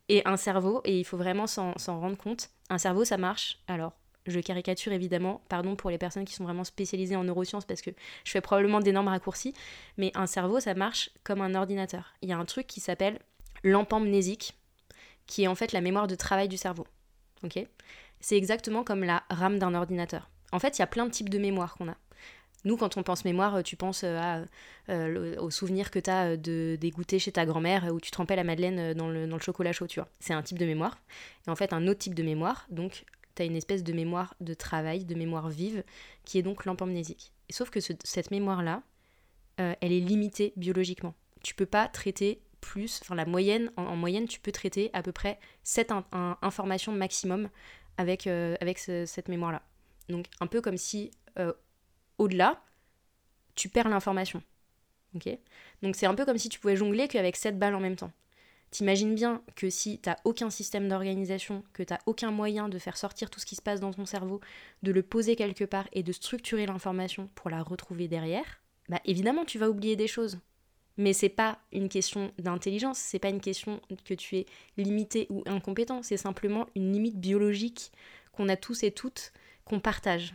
Et un cerveau, et il faut vraiment s'en rendre compte, un cerveau ça marche. Alors, je caricature évidemment, pardon pour les personnes qui sont vraiment spécialisées en neurosciences parce que je fais probablement d'énormes raccourcis, mais un cerveau ça marche comme un ordinateur. Il y a un truc qui s'appelle l'empamnésique qui est en fait la mémoire de travail du cerveau. C'est exactement comme la RAM d'un ordinateur. En fait, il y a plein de types de mémoire qu'on a. Nous, quand on pense mémoire, tu penses euh, à, euh, au souvenir que tu as euh, de, des chez ta grand-mère où tu trempais la madeleine dans le, chocolat chaud, tu vois. C'est un type de mémoire. Et en fait, un autre type de mémoire, donc, tu as une espèce de mémoire de travail, de mémoire vive, qui est donc l'empamnésique. Et sauf que cette mémoire-là, elle est limitée biologiquement. Tu peux pas traiter plus, enfin la moyenne, en, moyenne, tu peux traiter à peu près 7 informations maximum avec, euh, avec cette mémoire-là. Donc un peu comme si euh, au-delà, tu perds l'information. Donc c'est un peu comme si tu pouvais jongler qu'avec 7 balles en même temps. T'imagines bien que si t'as aucun système d'organisation, que t'as aucun moyen de faire sortir tout ce qui se passe dans ton cerveau, de le poser quelque part et de structurer l'information pour la retrouver derrière, bah évidemment tu vas oublier des choses Mais c'est pas une question d'intelligence, c'est pas une question que tu es limité ou incompétent, c'est simplement une limite biologique qu'on a tous et toutes, qu'on partage.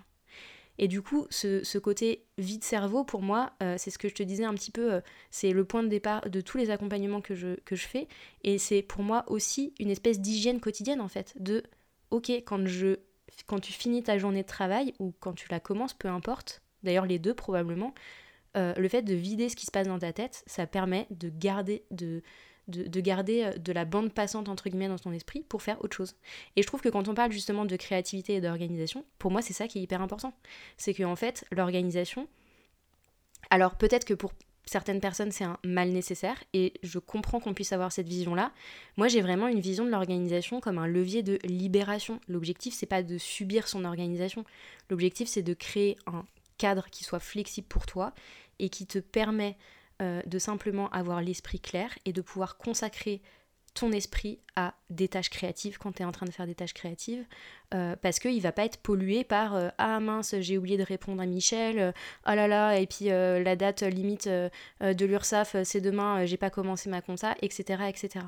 Et du coup, ce, côté vide-cerveau, pour moi, euh, c'est ce que je te disais un petit peu, euh, c'est le point de départ de tous les accompagnements que je, que je fais. Et c'est pour moi aussi une espèce d'hygiène quotidienne, en fait, de, ok, quand, je, quand tu finis ta journée de travail, ou quand tu la commences, peu importe, d'ailleurs les deux probablement, euh, le fait de vider ce qui se passe dans ta tête, ça permet de garder, de, de, garder euh, de la bande passante entre guillemets dans ton esprit pour faire autre chose. Et je trouve que quand on parle justement de créativité et d'organisation, pour moi c'est ça qui est hyper important. C'est que en fait l'organisation, alors peut-être que pour certaines personnes c'est un mal nécessaire et je comprends qu'on puisse avoir cette vision là. Moi j'ai vraiment une vision de l'organisation comme un levier de libération. L'objectif c'est pas de subir son organisation. L'objectif c'est de créer un cadre qui soit flexible pour toi et qui te permet euh, de simplement avoir l'esprit clair et de pouvoir consacrer ton esprit à des tâches créatives quand tu es en train de faire des tâches créatives euh, parce qu'il va pas être pollué par euh, ah mince j'ai oublié de répondre à Michel oh là là et puis la date limite de l'URSAF c'est demain j'ai pas commencé ma compta etc etc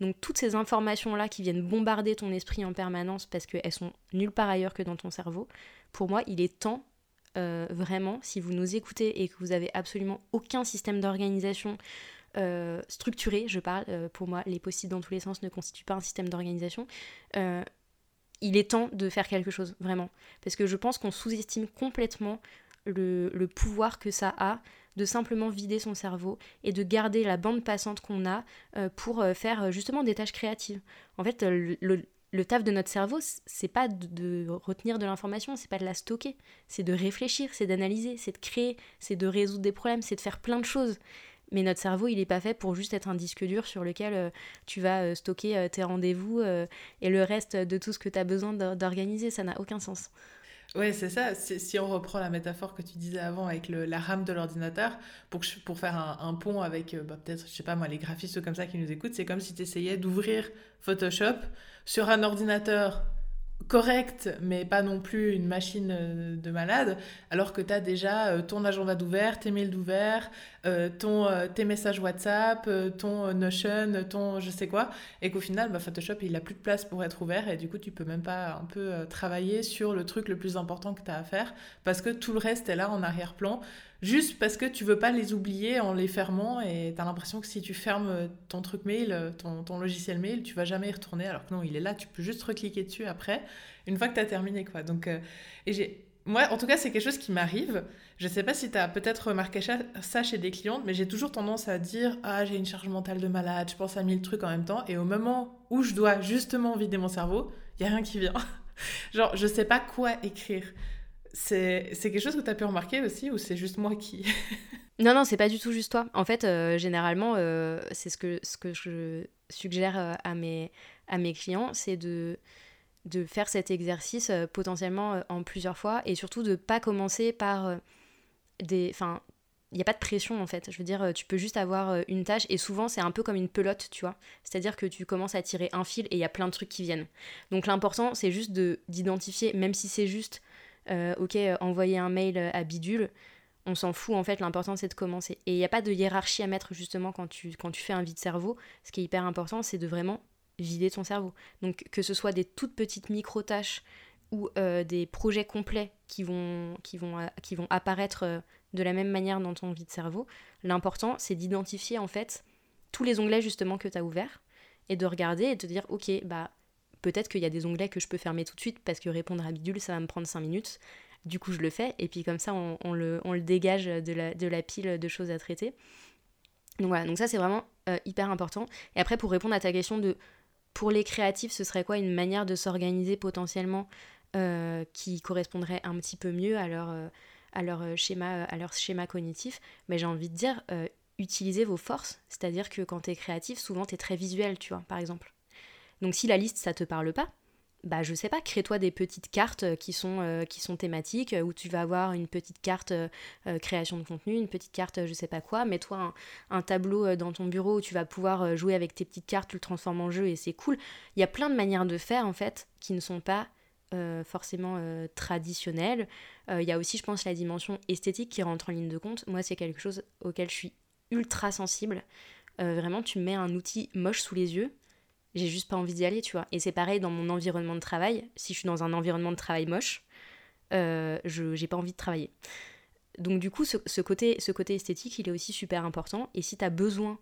donc toutes ces informations là qui viennent bombarder ton esprit en permanence parce qu'elles sont nulle part ailleurs que dans ton cerveau pour moi il est temps euh, vraiment, si vous nous écoutez et que vous avez absolument aucun système d'organisation euh, structuré, je parle, euh, pour moi, les possibles dans tous les sens ne constituent pas un système d'organisation, il est temps de faire quelque chose, vraiment. Parce que je pense qu'on sous-estime complètement le, pouvoir que ça a de simplement vider son cerveau et de garder la bande passante qu'on a pour faire justement des tâches créatives. En fait, taf de notre cerveau, c'est pas de, retenir de l'information, c'est pas de la stocker, c'est de réfléchir, c'est d'analyser, c'est de créer, c'est de résoudre des problèmes, c'est de faire plein de choses. Mais notre cerveau, il n'est pas fait pour juste être un disque dur sur lequel euh, tu vas euh, stocker euh, tes rendez-vous et le reste de tout ce que tu as besoin d'organiser. Ça n'a aucun sens. Oui, c'est ça. Si on reprend la métaphore que tu disais avant avec la RAM de l'ordinateur, pour, faire un, pont avec bah, peut-être, je sais pas moi, les graphistes comme ça qui nous écoutent, c'est comme si tu essayais d'ouvrir Photoshop sur un ordinateur correct, mais pas non plus une machine euh, de malade, alors que tu as déjà euh, ton agenda d'ouvert, tes mails d'ouvert, euh, ton, tes messages WhatsApp, ton Notion, ton je sais quoi, et qu'au final, bah, Photoshop, il a plus de place pour être ouvert, et du coup, tu peux même pas un peu travailler sur le truc le plus important que tu as à faire, parce que tout le reste est là en arrière-plan, juste parce que tu veux pas les oublier en les fermant, et tu as l'impression que si tu fermes ton truc mail, ton, ton logiciel mail, tu vas jamais y retourner, alors que non, il est là, tu peux juste recliquer dessus après, une fois que tu as terminé, quoi. Donc, euh, et j'ai... Moi, en tout cas, c'est quelque chose qui m'arrive. Je sais pas si tu as peut-être remarqué ça chez des clientes, mais j'ai toujours tendance à dire Ah, j'ai une charge mentale de malade, je pense à mille trucs en même temps. Et au moment où je dois justement vider mon cerveau, il y a rien qui vient. Genre, je sais pas quoi écrire. C'est quelque chose que tu as pu remarquer aussi, ou c'est juste moi qui. non, non, c'est pas du tout juste toi. En fait, euh, généralement, euh, c'est ce que, ce que je suggère à, mes, à mes clients, c'est de de faire cet exercice euh, potentiellement euh, en plusieurs fois et surtout de pas commencer par euh, des enfin il n'y a pas de pression en fait. Je veux dire, tu peux juste avoir une tâche et souvent c'est un peu comme une pelote, tu vois. C'est-à-dire que tu commences à tirer un fil et il y a plein de trucs qui viennent. Donc l'important c'est juste de d'identifier, même si c'est juste, ok, envoyer un mail à bidule, on s'en fout en fait. L'important c'est de commencer. Et il n'y a pas de hiérarchie à mettre justement quand tu, quand tu fais un vide cerveau. Ce qui est hyper important, c'est de vraiment vider ton cerveau. Donc que ce soit des toutes petites micro-tâches ou euh, des projets complets qui vont, qui vont, euh, qui vont apparaître euh, de la même manière dans ton vide cerveau, l'important c'est d'identifier en fait tous les onglets justement que tu as ouverts et de regarder et de te dire ok bah peut-être qu'il y a des onglets que je peux fermer tout de suite parce que répondre à bidule ça va me prendre 5 minutes du coup je le fais et puis comme ça on, le, on le, dégage de la, de la, pile de choses à traiter donc voilà donc ça c'est vraiment hyper important et après pour répondre à ta question de pour les créatifs, ce serait quoi une manière de s'organiser potentiellement euh, qui correspondrait un petit peu mieux à leur, euh, à leur, euh, schéma, à leur schéma cognitif? Mais j'ai envie de dire, utilisez vos forces. C'est-à-dire que quand tu es créatif, souvent tu es très visuel, tu vois, par exemple. Donc si la liste, ça te parle pas, bah je sais pas, crée-toi des petites cartes euh, qui sont, euh, qui sont thématiques, euh, où tu vas avoir une petite carte création de contenu, une petite carte je sais pas quoi, mets-toi un, tableau dans ton bureau où tu vas pouvoir jouer avec tes petites cartes, tu le transformes en jeu et c'est cool. Il y a plein de manières de faire en fait qui ne sont pas forcément traditionnelles. Il y a aussi je pense la dimension esthétique qui rentre en ligne de compte. Moi c'est quelque chose auquel je suis ultra sensible, vraiment, tu me mets un outil moche sous les yeux, j'ai juste pas envie d'y aller, tu vois. Et c'est pareil dans mon environnement de travail. Si je suis dans un environnement de travail moche, je j'ai pas envie de travailler. Donc du coup, ce, côté, ce côté esthétique, il est aussi super important. Et si tu as besoin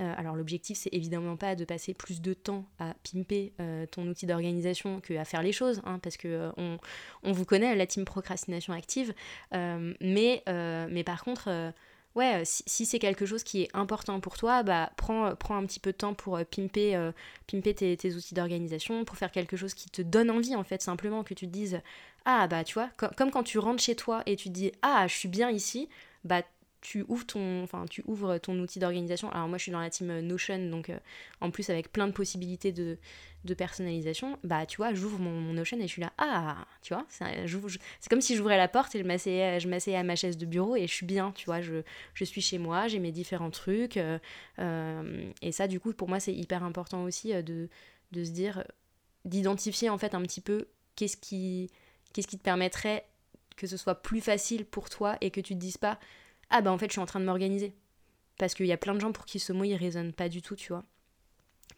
euh, alors l'objectif c'est évidemment pas de passer plus de temps à pimper euh, ton outil d'organisation que à faire les choses, hein, parce que euh, on, on, vous connaît la team procrastination active, mais, mais par contre ouais, si, c'est quelque chose qui est important pour toi, bah prends, prends un petit peu de temps pour pimper, pimper tes, tes outils d'organisation, pour faire quelque chose qui te donne envie en fait, simplement que tu te dises ah bah tu vois, comme quand tu rentres chez toi et tu te dis ah je suis bien ici, bah tu ouvres ton, enfin, tu ouvres ton outil d'organisation. Alors moi, je suis dans la team euh, Notion, donc euh, en plus avec plein de possibilités de, de personnalisation. Bah, tu vois, j'ouvre mon, Notion et je suis là, ah, tu vois, c'est comme si j'ouvrais la porte et je m'asseyais, je m'asseyais à ma chaise de bureau et je suis bien, tu vois, je, je suis chez moi, j'ai mes différents trucs. Euh, et ça, du coup, pour moi, c'est hyper important aussi de, de se dire, d'identifier en fait un petit peu qu'est-ce qui, qu'est-ce qui te permettrait que ce soit plus facile pour toi et que tu te dises pas ah bah en fait je suis en train de m'organiser. Parce qu'il y a plein de gens pour qui ce mot il résonne pas du tout, tu vois.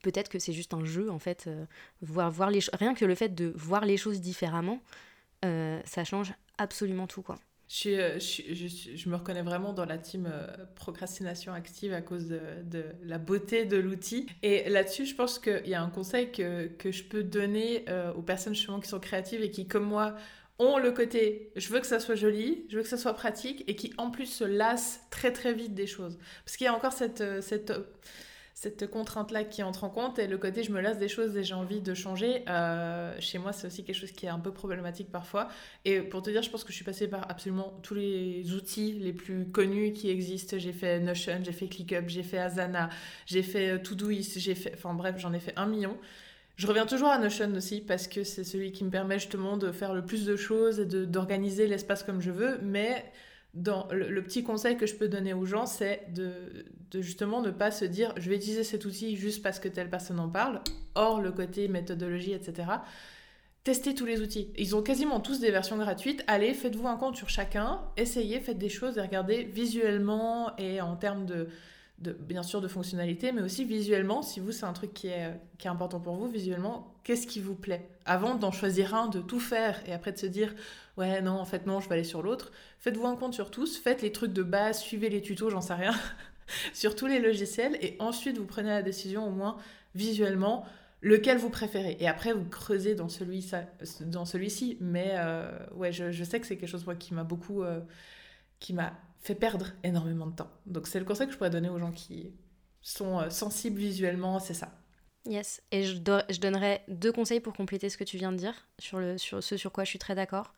Peut-être que c'est juste un jeu en fait, euh, voir, voir les rien que le fait de voir les choses différemment, euh, ça change absolument tout quoi. Je, je, je, me reconnais vraiment dans la team euh, procrastination active à cause de, de la beauté de l'outil. Et là-dessus, je pense qu'il y a un conseil que, que je peux donner aux personnes justement qui sont créatives et qui, comme moi, ont le côté je veux que ça soit joli, je veux que ça soit pratique et qui en plus se lassent très très vite des choses. Parce qu'il y a encore cette, euh, cette, euh, cette contrainte-là qui entre en compte et le côté je me lasse des choses et j'ai envie de changer. Euh, chez moi, c'est aussi quelque chose qui est un peu problématique parfois. Et pour te dire, je pense que je suis passée par absolument tous les outils les plus connus qui existent. J'ai fait Notion, j'ai fait ClickUp, j'ai fait Asana, j'ai fait Todoist, j'ai fait. Enfin bref, j'en ai fait un million. Je reviens toujours à Notion aussi parce que c'est celui qui me permet justement de faire le plus de choses et d'organiser l'espace comme je veux. Mais dans le, petit conseil que je peux donner aux gens, c'est de, de, justement ne pas se dire je vais utiliser cet outil juste parce que telle personne en parle. Or, le côté méthodologie, etc. Testez tous les outils. Ils ont quasiment tous des versions gratuites. Allez, faites-vous un compte sur chacun, essayez, faites des choses et regardez visuellement et en termes de, bien sûr de fonctionnalité, mais aussi visuellement, si vous c'est un truc qui est, qui est important pour vous, visuellement, qu'est-ce qui vous plaît? Avant d'en choisir un, de tout faire, et après de se dire, ouais, non, en fait, non, je vais aller sur l'autre, faites-vous un compte sur tous, faites les trucs de base, suivez les tutos, j'en sais rien, sur tous les logiciels, et ensuite vous prenez la décision au moins visuellement, lequel vous préférez. Et après, vous creusez dans celui-ci. Dans celui mais euh, ouais, je, sais que c'est quelque chose moi, qui m'a beaucoup... Euh, qui m'a fait perdre énormément de temps. Donc c'est le conseil que je pourrais donner aux gens qui sont euh, sensibles visuellement, c'est ça. Yes, et je, je donnerais deux conseils pour compléter ce que tu viens de dire, sur, le, sur ce sur quoi je suis très d'accord.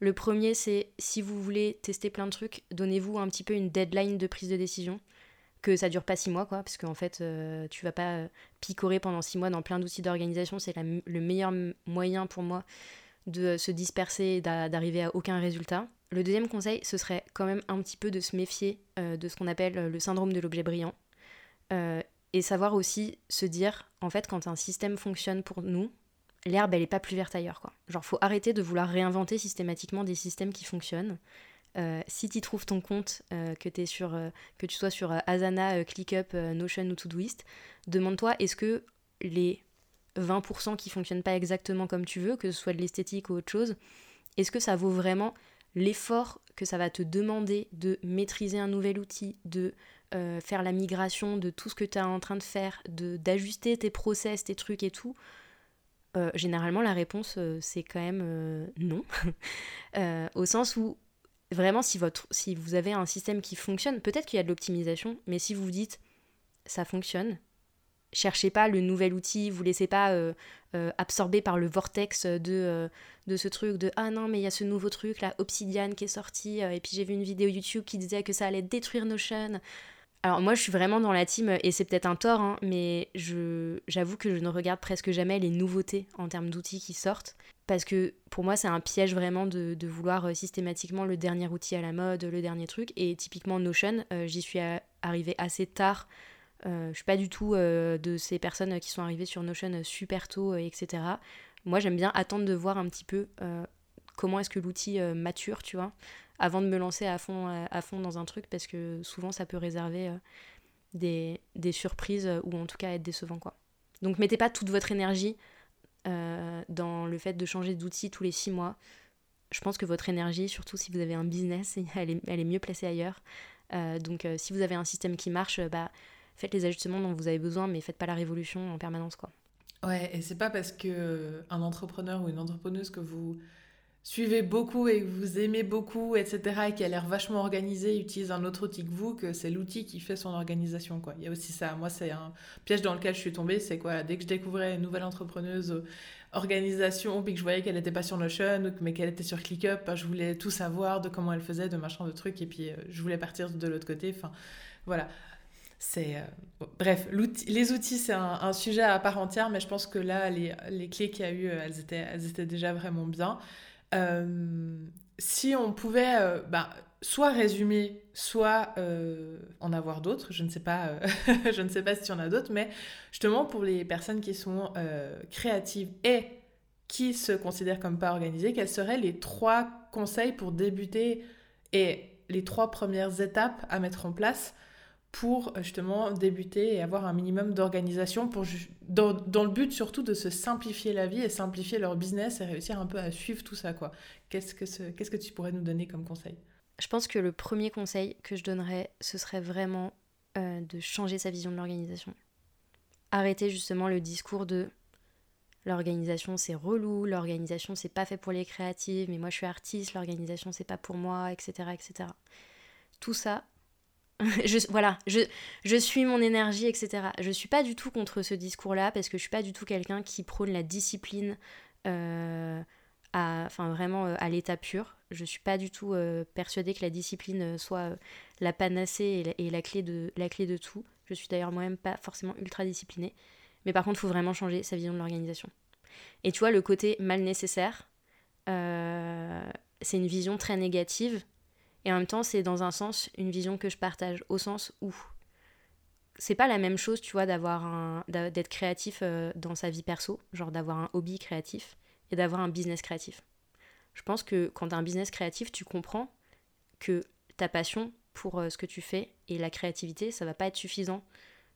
Le premier, c'est si vous voulez tester plein de trucs, donnez-vous un petit peu une deadline de prise de décision, que ça dure pas six mois, quoi, parce qu'en fait, euh, tu vas pas euh, picorer pendant six mois dans plein d'outils d'organisation, c'est le meilleur moyen pour moi de se disperser et d'arriver à aucun résultat. Le deuxième conseil, ce serait quand même un petit peu de se méfier euh, de ce qu'on appelle euh, le syndrome de l'objet brillant. Euh, et savoir aussi se dire, en fait, quand un système fonctionne pour nous, l'herbe, elle est pas plus verte ailleurs. Quoi. Genre, faut arrêter de vouloir réinventer systématiquement des systèmes qui fonctionnent. si tu trouves ton compte, que tu sois sur Asana, ClickUp, Notion ou Todoist, demande-toi est-ce que les 20% qui fonctionnent pas exactement comme tu veux, que ce soit de l'esthétique ou autre chose, est-ce que ça vaut vraiment l'effort que ça va te demander de maîtriser un nouvel outil, de euh, faire la migration de tout ce que tu es en train de faire, de d'ajuster tes process, tes trucs et tout, euh, généralement la réponse euh, c'est quand même non. au sens où vraiment si, si vous avez un système qui fonctionne, peut-être qu'il y a de l'optimisation, mais si vous vous dites ça fonctionne, cherchez pas le nouvel outil, vous laissez pas euh, euh, absorber par le vortex de, euh, de ce truc de ah non mais il y a ce nouveau truc là Obsidian qui est sorti et puis j'ai vu une vidéo YouTube qui disait que ça allait détruire Notion. Alors moi je suis vraiment dans la team et c'est peut-être un tort hein, mais j'avoue que je ne regarde presque jamais les nouveautés en termes d'outils qui sortent parce que pour moi c'est un piège vraiment de, de, vouloir systématiquement le dernier outil à la mode, le dernier truc et typiquement Notion j'y suis arrivée assez tard euh, je suis pas du tout euh, de ces personnes qui sont arrivées sur Notion super tôt, euh, etc. Moi, j'aime bien attendre de voir un petit peu comment est-ce que l'outil mature, tu vois, avant de me lancer à fond, à fond dans un truc, parce que souvent ça peut réserver des, des, surprises ou en tout cas être décevant, quoi. Donc mettez pas toute votre énergie dans le fait de changer d'outil tous les six mois. Je pense que votre énergie, surtout si vous avez un business, elle est, elle est mieux placée ailleurs. donc si vous avez un système qui marche, bah faites les ajustements dont vous avez besoin, mais faites pas la révolution en permanence, quoi. Ouais, et c'est pas parce que euh, un entrepreneur ou une entrepreneuse que vous suivez beaucoup et que vous aimez beaucoup, etc., et qui a l'air vachement organisé, utilise un autre outil que vous, que c'est l'outil qui fait son organisation, quoi. Il y a aussi ça. Moi, c'est un piège dans lequel je suis tombée, c'est quoi? Dès que je découvrais une nouvelle entrepreneuse, euh, organisation, puis que je voyais qu'elle n'était pas sur Notion, mais qu'elle était sur ClickUp, bah, je voulais tout savoir de comment elle faisait, de machin, de trucs, et puis euh, je voulais partir de l'autre côté. Enfin, voilà c'est euh, bref les outils c'est un, sujet à part entière mais je pense que là les, les clés qu'il y a eu euh, elles étaient elles étaient déjà vraiment bien. Euh, si on pouvait bah, soit résumer soit en avoir d'autres je ne sais pas je ne sais pas s'il y en a d'autres mais justement pour les personnes qui sont créatives et qui se considèrent comme pas organisées quels seraient les trois conseils pour débuter et les trois premières étapes à mettre en place pour euh, justement débuter et avoir un minimum d'organisation pour dans, dans, le but surtout de se simplifier la vie et simplifier leur business et réussir un peu à suivre tout ça quoi. Qu'est-ce que que tu pourrais nous donner comme conseil? Je pense que le premier conseil que je donnerais ce serait vraiment euh, de changer sa vision de l'organisation. Arrêter justement le discours de l'organisation c'est relou, l'organisation c'est pas fait pour les créatives, mais moi je suis artiste, l'organisation c'est pas pour moi, etc. etc. Tout ça, je, voilà, je, je suis mon énergie, etc. Je suis pas du tout contre ce discours-là parce que je suis pas du tout quelqu'un qui prône la discipline, euh, à, enfin vraiment euh, à l'état pur. Je suis pas du tout euh, persuadée que la discipline soit la panacée et la, clé de, la clé de tout. Je suis d'ailleurs moi-même pas forcément ultra disciplinée. Mais par contre, il faut vraiment changer sa vision de l'organisation. Et tu vois, le côté mal nécessaire, c'est une vision très négative et en même temps, c'est dans un sens une vision que je partage, au sens où c'est pas la même chose, tu vois, d'avoir d'être créatif euh, dans sa vie perso, genre d'avoir un hobby créatif et d'avoir un business créatif. Je pense que quand as un business créatif, tu comprends que ta passion pour euh, ce que tu fais et la créativité, ça va pas être suffisant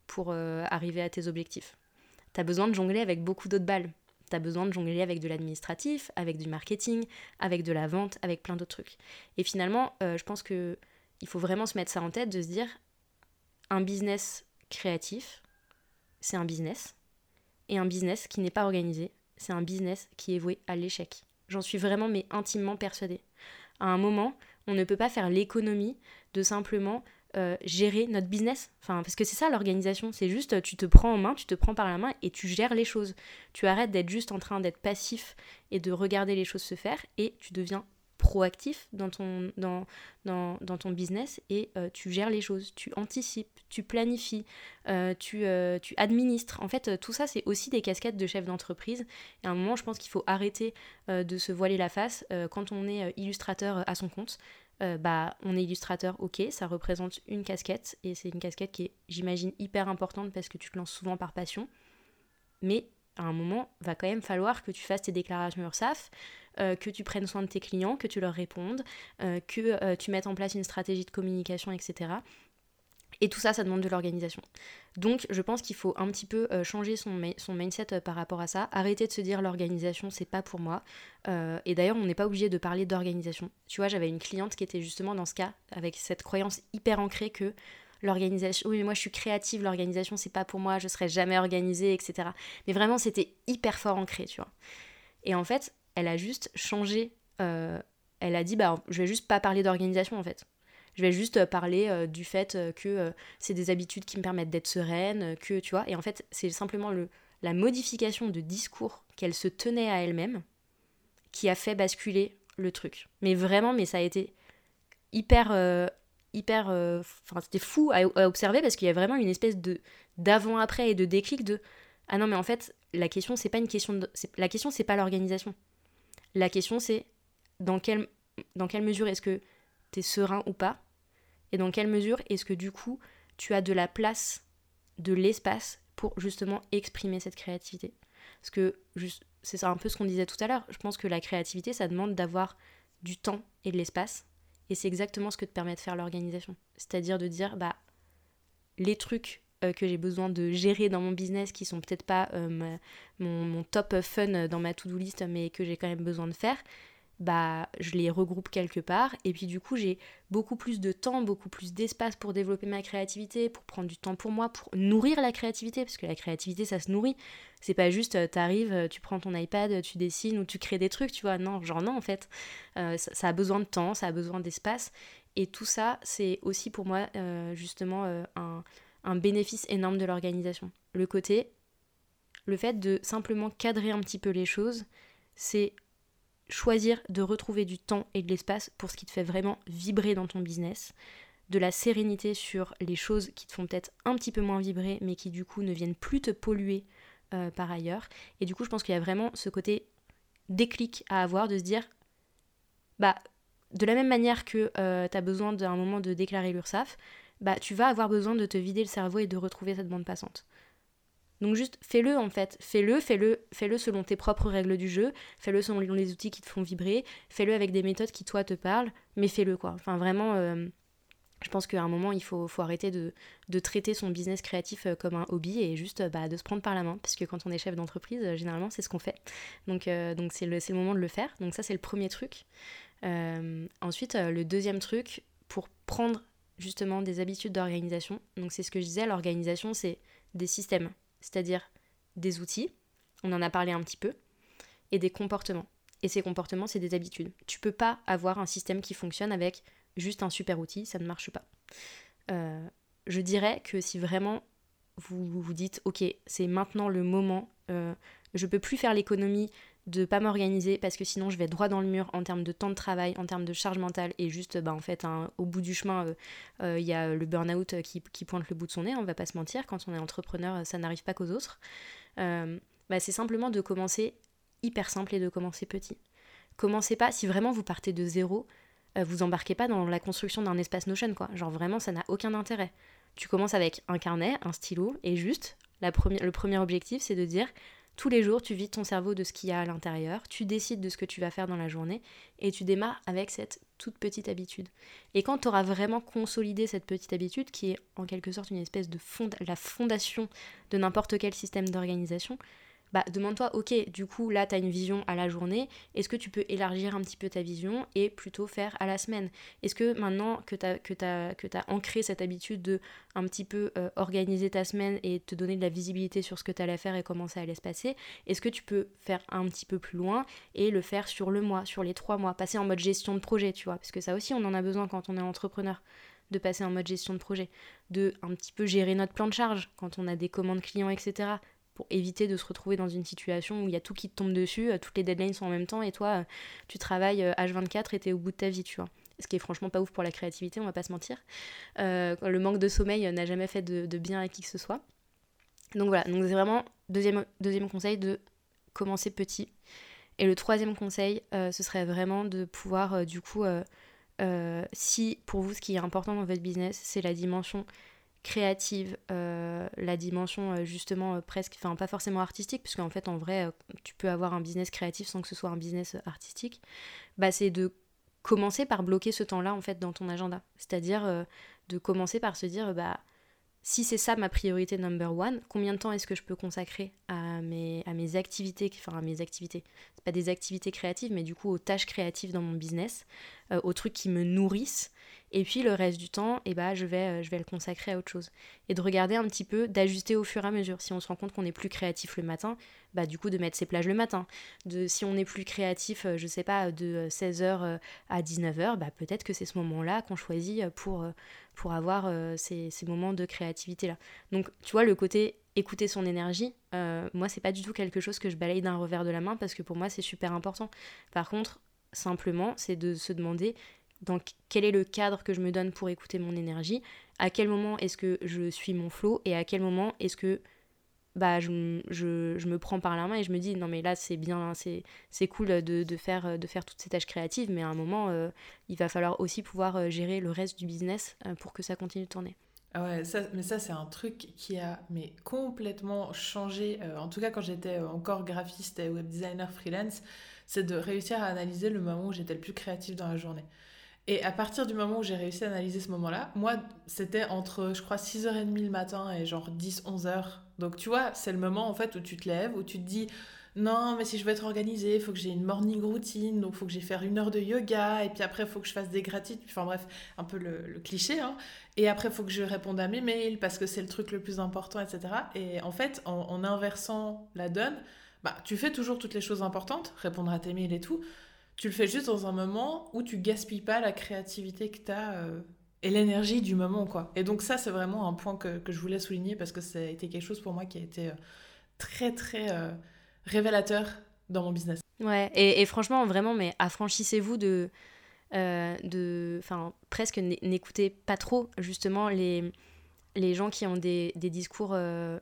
pour euh, arriver à tes objectifs. Tu as besoin de jongler avec beaucoup d'autres balles tu besoin de jongler avec de l'administratif, avec du marketing, avec de la vente, avec plein d'autres trucs. Et finalement, euh, je pense que il faut vraiment se mettre ça en tête, de se dire, un business créatif, c'est un business. Et un business qui n'est pas organisé, c'est un business qui est voué à l'échec. J'en suis vraiment mais intimement persuadée. À un moment, on ne peut pas faire l'économie de simplement euh, gérer notre business. Enfin, parce que c'est ça l'organisation, c'est juste tu te prends en main, tu te prends par la main et tu gères les choses. Tu arrêtes d'être juste en train d'être passif et de regarder les choses se faire et tu deviens proactif dans ton, dans, dans, dans ton business et euh, tu gères les choses, tu anticipes, tu planifies, euh, tu, tu administres. En fait, tout ça, c'est aussi des casquettes de chef d'entreprise. Et à un moment, je pense qu'il faut arrêter de se voiler la face quand on est illustrateur à son compte. Euh, bah, on est illustrateur, ok, ça représente une casquette, et c'est une casquette qui est, j'imagine, hyper importante parce que tu te lances souvent par passion. Mais à un moment, va quand même falloir que tu fasses tes déclarations URSAF, euh, que tu prennes soin de tes clients, que tu leur répondes, euh, que tu mettes en place une stratégie de communication, etc. Et tout ça, ça demande de l'organisation. Donc, je pense qu'il faut un petit peu euh, changer son, mindset euh, par rapport à ça. Arrêter de se dire l'organisation, c'est pas pour moi. Euh, et d'ailleurs, on n'est pas obligé de parler d'organisation. Tu vois, j'avais une cliente qui était justement dans ce cas, avec cette croyance hyper ancrée que l'organisation, oui, mais moi je suis créative, l'organisation, c'est pas pour moi, je serai jamais organisée, etc. Mais vraiment, c'était hyper fort ancré, tu vois. Et en fait, elle a juste changé. elle a dit, bah, je vais juste pas parler d'organisation en fait. Je vais juste euh, parler euh, du fait euh, que c'est des habitudes qui me permettent d'être sereine, que tu vois. Et en fait, c'est simplement le, la modification de discours qu'elle se tenait à elle-même qui a fait basculer le truc. Mais vraiment, mais ça a été hyper hyper enfin c'était fou à, observer parce qu'il y a vraiment une espèce de d'avant après et de déclic de ah non mais en fait la question c'est pas une question de, la question c'est pas l'organisation la question c'est dans quelle dans quelle mesure est-ce que tu es serein ou pas Et dans quelle mesure est-ce que du coup, tu as de la place, de l'espace pour justement exprimer cette créativité? Parce que c'est un peu ce qu'on disait tout à l'heure. Je pense que la créativité, ça demande d'avoir du temps et de l'espace. Et c'est exactement ce que te permet de faire l'organisation. C'est-à-dire de dire, bah, les trucs euh, que j'ai besoin de gérer dans mon business qui sont peut-être pas euh, mon, mon, top fun dans ma to-do list, mais que j'ai quand même besoin de faire, bah, je les regroupe quelque part. Et puis du coup, j'ai beaucoup plus de temps, beaucoup plus d'espace pour développer ma créativité, pour prendre du temps pour moi, pour nourrir la créativité, parce que la créativité, ça se nourrit. C'est pas juste, euh, t'arrives, euh, tu prends ton iPad, tu dessines ou tu crées des trucs, tu vois. Non, genre non, en fait. Euh, ça, a besoin de temps, ça a besoin d'espace. Et tout ça, c'est aussi pour moi, justement, un, un bénéfice énorme de l'organisation. Le côté, le fait de simplement cadrer un petit peu les choses, c'est choisir de retrouver du temps et de l'espace pour ce qui te fait vraiment vibrer dans ton business, de la sérénité sur les choses qui te font peut-être un petit peu moins vibrer, mais qui du coup ne viennent plus te polluer euh, par ailleurs. Et du coup, je pense qu'il y a vraiment ce côté déclic à avoir de se dire, bah, de la même manière que euh, tu as besoin d'un moment de déclarer l'URSAF, bah, tu vas avoir besoin de te vider le cerveau et de retrouver cette bande passante. Donc juste fais-le en fait, fais-le, fais-le, fais-le selon tes propres règles du jeu, fais-le selon les outils qui te font vibrer, fais-le avec des méthodes qui toi te parlent, mais fais-le quoi. Enfin vraiment, euh, je pense qu'à un moment il faut, faut arrêter de, de, traiter son business créatif euh, comme un hobby et juste bah, de se prendre par la main, parce que quand on est chef d'entreprise, euh, généralement c'est ce qu'on fait. Donc donc c'est le, le moment de le faire. Donc ça c'est le premier truc. ensuite le deuxième truc pour prendre justement des habitudes d'organisation. Donc c'est ce que je disais, l'organisation c'est des systèmes c'est-à-dire des outils, on en a parlé un petit peu, et des comportements. Et ces comportements, c'est des habitudes. Tu peux pas avoir un système qui fonctionne avec juste un super outil, ça ne marche pas. Euh, je dirais que si vraiment vous vous dites, ok, c'est maintenant le moment, euh, je peux plus faire l'économie de pas m'organiser parce que sinon je vais droit dans le mur en termes de temps de travail, en termes de charge mentale et juste bah, en fait au bout du chemin euh, euh, il y a le burn-out qui, pointe le bout de son nez, on va pas se mentir, quand on est entrepreneur ça n'arrive pas qu'aux autres. Euh, bah, c'est simplement de commencer hyper simple et de commencer petit. Commencez pas, si vraiment vous partez de zéro, vous embarquez pas dans la construction d'un espace Notion quoi, genre vraiment ça n'a aucun intérêt. Tu commences avec un carnet, un stylo et juste la le premier objectif c'est de dire tous les jours, tu vides ton cerveau de ce qu'il y a à l'intérieur, tu décides de ce que tu vas faire dans la journée et tu démarres avec cette toute petite habitude. Et quand tu auras vraiment consolidé cette petite habitude, qui est en quelque sorte une espèce de la fondation de n'importe quel système d'organisation, bah demande-toi, ok, du coup là tu as une vision à la journée, est-ce que tu peux élargir un petit peu ta vision et plutôt faire à la semaine? Est-ce que maintenant que tu as, ancré cette habitude de un petit peu euh, organiser ta semaine et te donner de la visibilité sur ce que tu allais faire et comment ça allait se passer, est-ce que tu peux faire un petit peu plus loin et le faire sur le mois, sur les trois mois, passer en mode gestion de projet, tu vois, parce que ça aussi on en a besoin quand on est entrepreneur de passer en mode gestion de projet, de un petit peu gérer notre plan de charge quand on a des commandes clients, etc pour éviter de se retrouver dans une situation où il y a tout qui te tombe dessus, euh, toutes les deadlines sont en même temps et toi, euh, tu travailles H24 euh, et t'es au bout de ta vie, tu vois. Ce qui est franchement pas ouf pour la créativité, on va pas se mentir. le manque de sommeil n'a jamais fait de, bien à qui que ce soit. Donc voilà, donc c'est vraiment deuxième, deuxième conseil de commencer petit. Et le troisième conseil, ce serait vraiment de pouvoir, du coup, si pour vous ce qui est important dans votre business, c'est la dimension créative, euh, la dimension euh, justement euh, presque, enfin pas forcément artistique, puisque en fait en vrai tu peux avoir un business créatif sans que ce soit un business artistique, bah c'est de commencer par bloquer ce temps-là en fait dans ton agenda. C'est-à-dire de commencer par se dire bah si c'est ça ma priorité number one, combien de temps est-ce que je peux consacrer à mes, à mes activités, enfin à mes activités, c'est pas des activités créatives, mais du coup aux tâches créatives dans mon business, aux trucs qui me nourrissent et puis le reste du temps, eh ben, je, vais, euh, je vais le consacrer à autre chose. Et de regarder un petit peu, d'ajuster au fur et à mesure. Si on se rend compte qu'on est plus créatif le matin, bah du coup de mettre ses plages le matin. De, si on est plus créatif, euh, je sais pas, de 16h euh, à 19h, bah peut-être que c'est ce moment-là qu'on choisit pour, pour avoir ces, ces, moments de créativité-là. Donc tu vois, le côté écouter son énergie, moi c'est pas du tout quelque chose que je balaye d'un revers de la main parce que pour moi c'est super important. Par contre, simplement, c'est de se demander donc quel est le cadre que je me donne pour écouter mon énergie, à quel moment est-ce que je suis mon flow et à quel moment est-ce que bah, je, me prends par la main et je me dis non mais là c'est bien, c'est cool de, faire, de faire toutes ces tâches créatives, mais à un moment euh, il va falloir aussi pouvoir euh, gérer le reste du business euh, pour que ça continue de tourner. Ah ouais, ça, mais ça c'est un truc qui a mais complètement changé. en tout cas quand j'étais encore graphiste et web designer freelance, c'est de réussir à analyser le moment où j'étais le plus créatif dans la journée. Et à partir du moment où j'ai réussi à analyser ce moment-là, moi c'était entre je crois 6h30 le matin et genre 10-11 heures. Donc tu vois, c'est le moment en fait où tu te lèves, où tu te dis non, mais si je veux être organisée, il faut que j'ai une morning routine, donc il faut que j'aille faire une heure de yoga, et puis après il faut que je fasse des gratitudes, enfin bref, un peu le, cliché, hein. Et après il faut que je réponde à mes mails, parce que c'est le truc le plus important, etc. Et en fait, en inversant la donne, bah tu fais toujours toutes les choses importantes, répondre à tes mails et tout, tu le fais juste dans un moment où tu gaspilles pas la créativité que tu as et l'énergie du moment, quoi. Et donc ça, c'est vraiment un point que, je voulais souligner, parce que ça a été quelque chose pour moi qui a été euh, très, très... euh, révélateur dans mon business. Ouais, et, et franchement, vraiment, mais affranchissez-vous de. euh, de enfin, presque n'écoutez pas trop, justement, les, les gens qui ont des, discours. euh,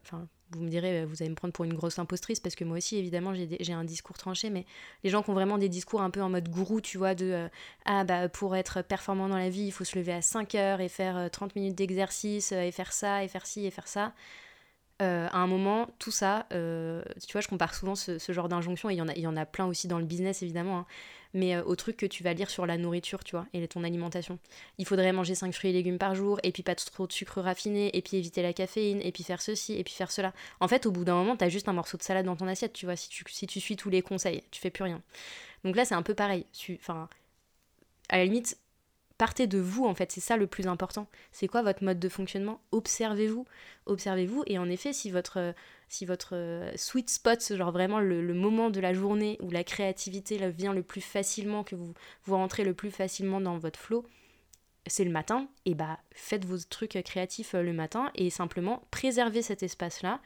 vous me direz, vous allez me prendre pour une grosse impostrice, parce que moi aussi, évidemment, j'ai un discours tranché, mais les gens qui ont vraiment des discours un peu en mode gourou, tu vois, de euh, Ah, bah, pour être performant dans la vie, il faut se lever à 5 heures et faire euh, 30 minutes d'exercice, euh, et faire ça, et faire ci, et faire ça. Euh, à un moment, tout ça, euh, tu vois, je compare souvent ce, genre d'injonction, et il y, en a, y en a plein aussi dans le business, évidemment, hein, mais euh, au truc que tu vas lire sur la nourriture, tu vois, et ton alimentation. Il faudrait manger 5 fruits et légumes par jour, et puis pas trop de sucre raffiné, et puis éviter la caféine, et puis faire ceci, et puis faire cela. En fait, au bout d'un moment, t'as juste un morceau de salade dans ton assiette, tu vois, si tu, si tu suis tous les conseils, tu fais plus rien. Donc là, c'est un peu pareil. Enfin, à la limite, partez de vous, en fait, c'est ça le plus important. C'est quoi votre mode de fonctionnement? Observez-vous. Observez-vous, et en effet, si votre, euh, si votre euh, sweet spot, genre vraiment le, moment de la journée où la créativité vient le plus facilement, que vous, vous rentrez le plus facilement dans votre flow, c'est le matin, et bah faites vos trucs créatifs euh, le matin et simplement préservez cet espace-là.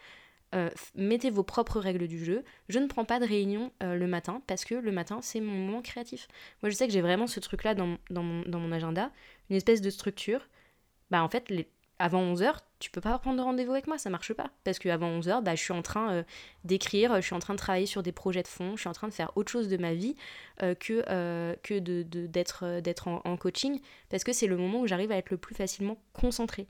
Euh, mettez vos propres règles du jeu. Je ne prends pas de réunion euh, le matin parce que le matin, c'est mon moment créatif. Moi, je sais que j'ai vraiment ce truc-là dans, dans, mon, dans mon agenda, une espèce de structure. Bah, en fait, avant 11h, tu peux pas prendre de rendez-vous avec moi, ça marche pas. Parce qu'avant 11h, bah, je suis en train euh, d'écrire, je suis en train de travailler sur des projets de fond, je suis en train de faire autre chose de ma vie que, que de, de- d'être, d'être en, en coaching, parce que c'est le moment où j'arrive à être le plus facilement concentré.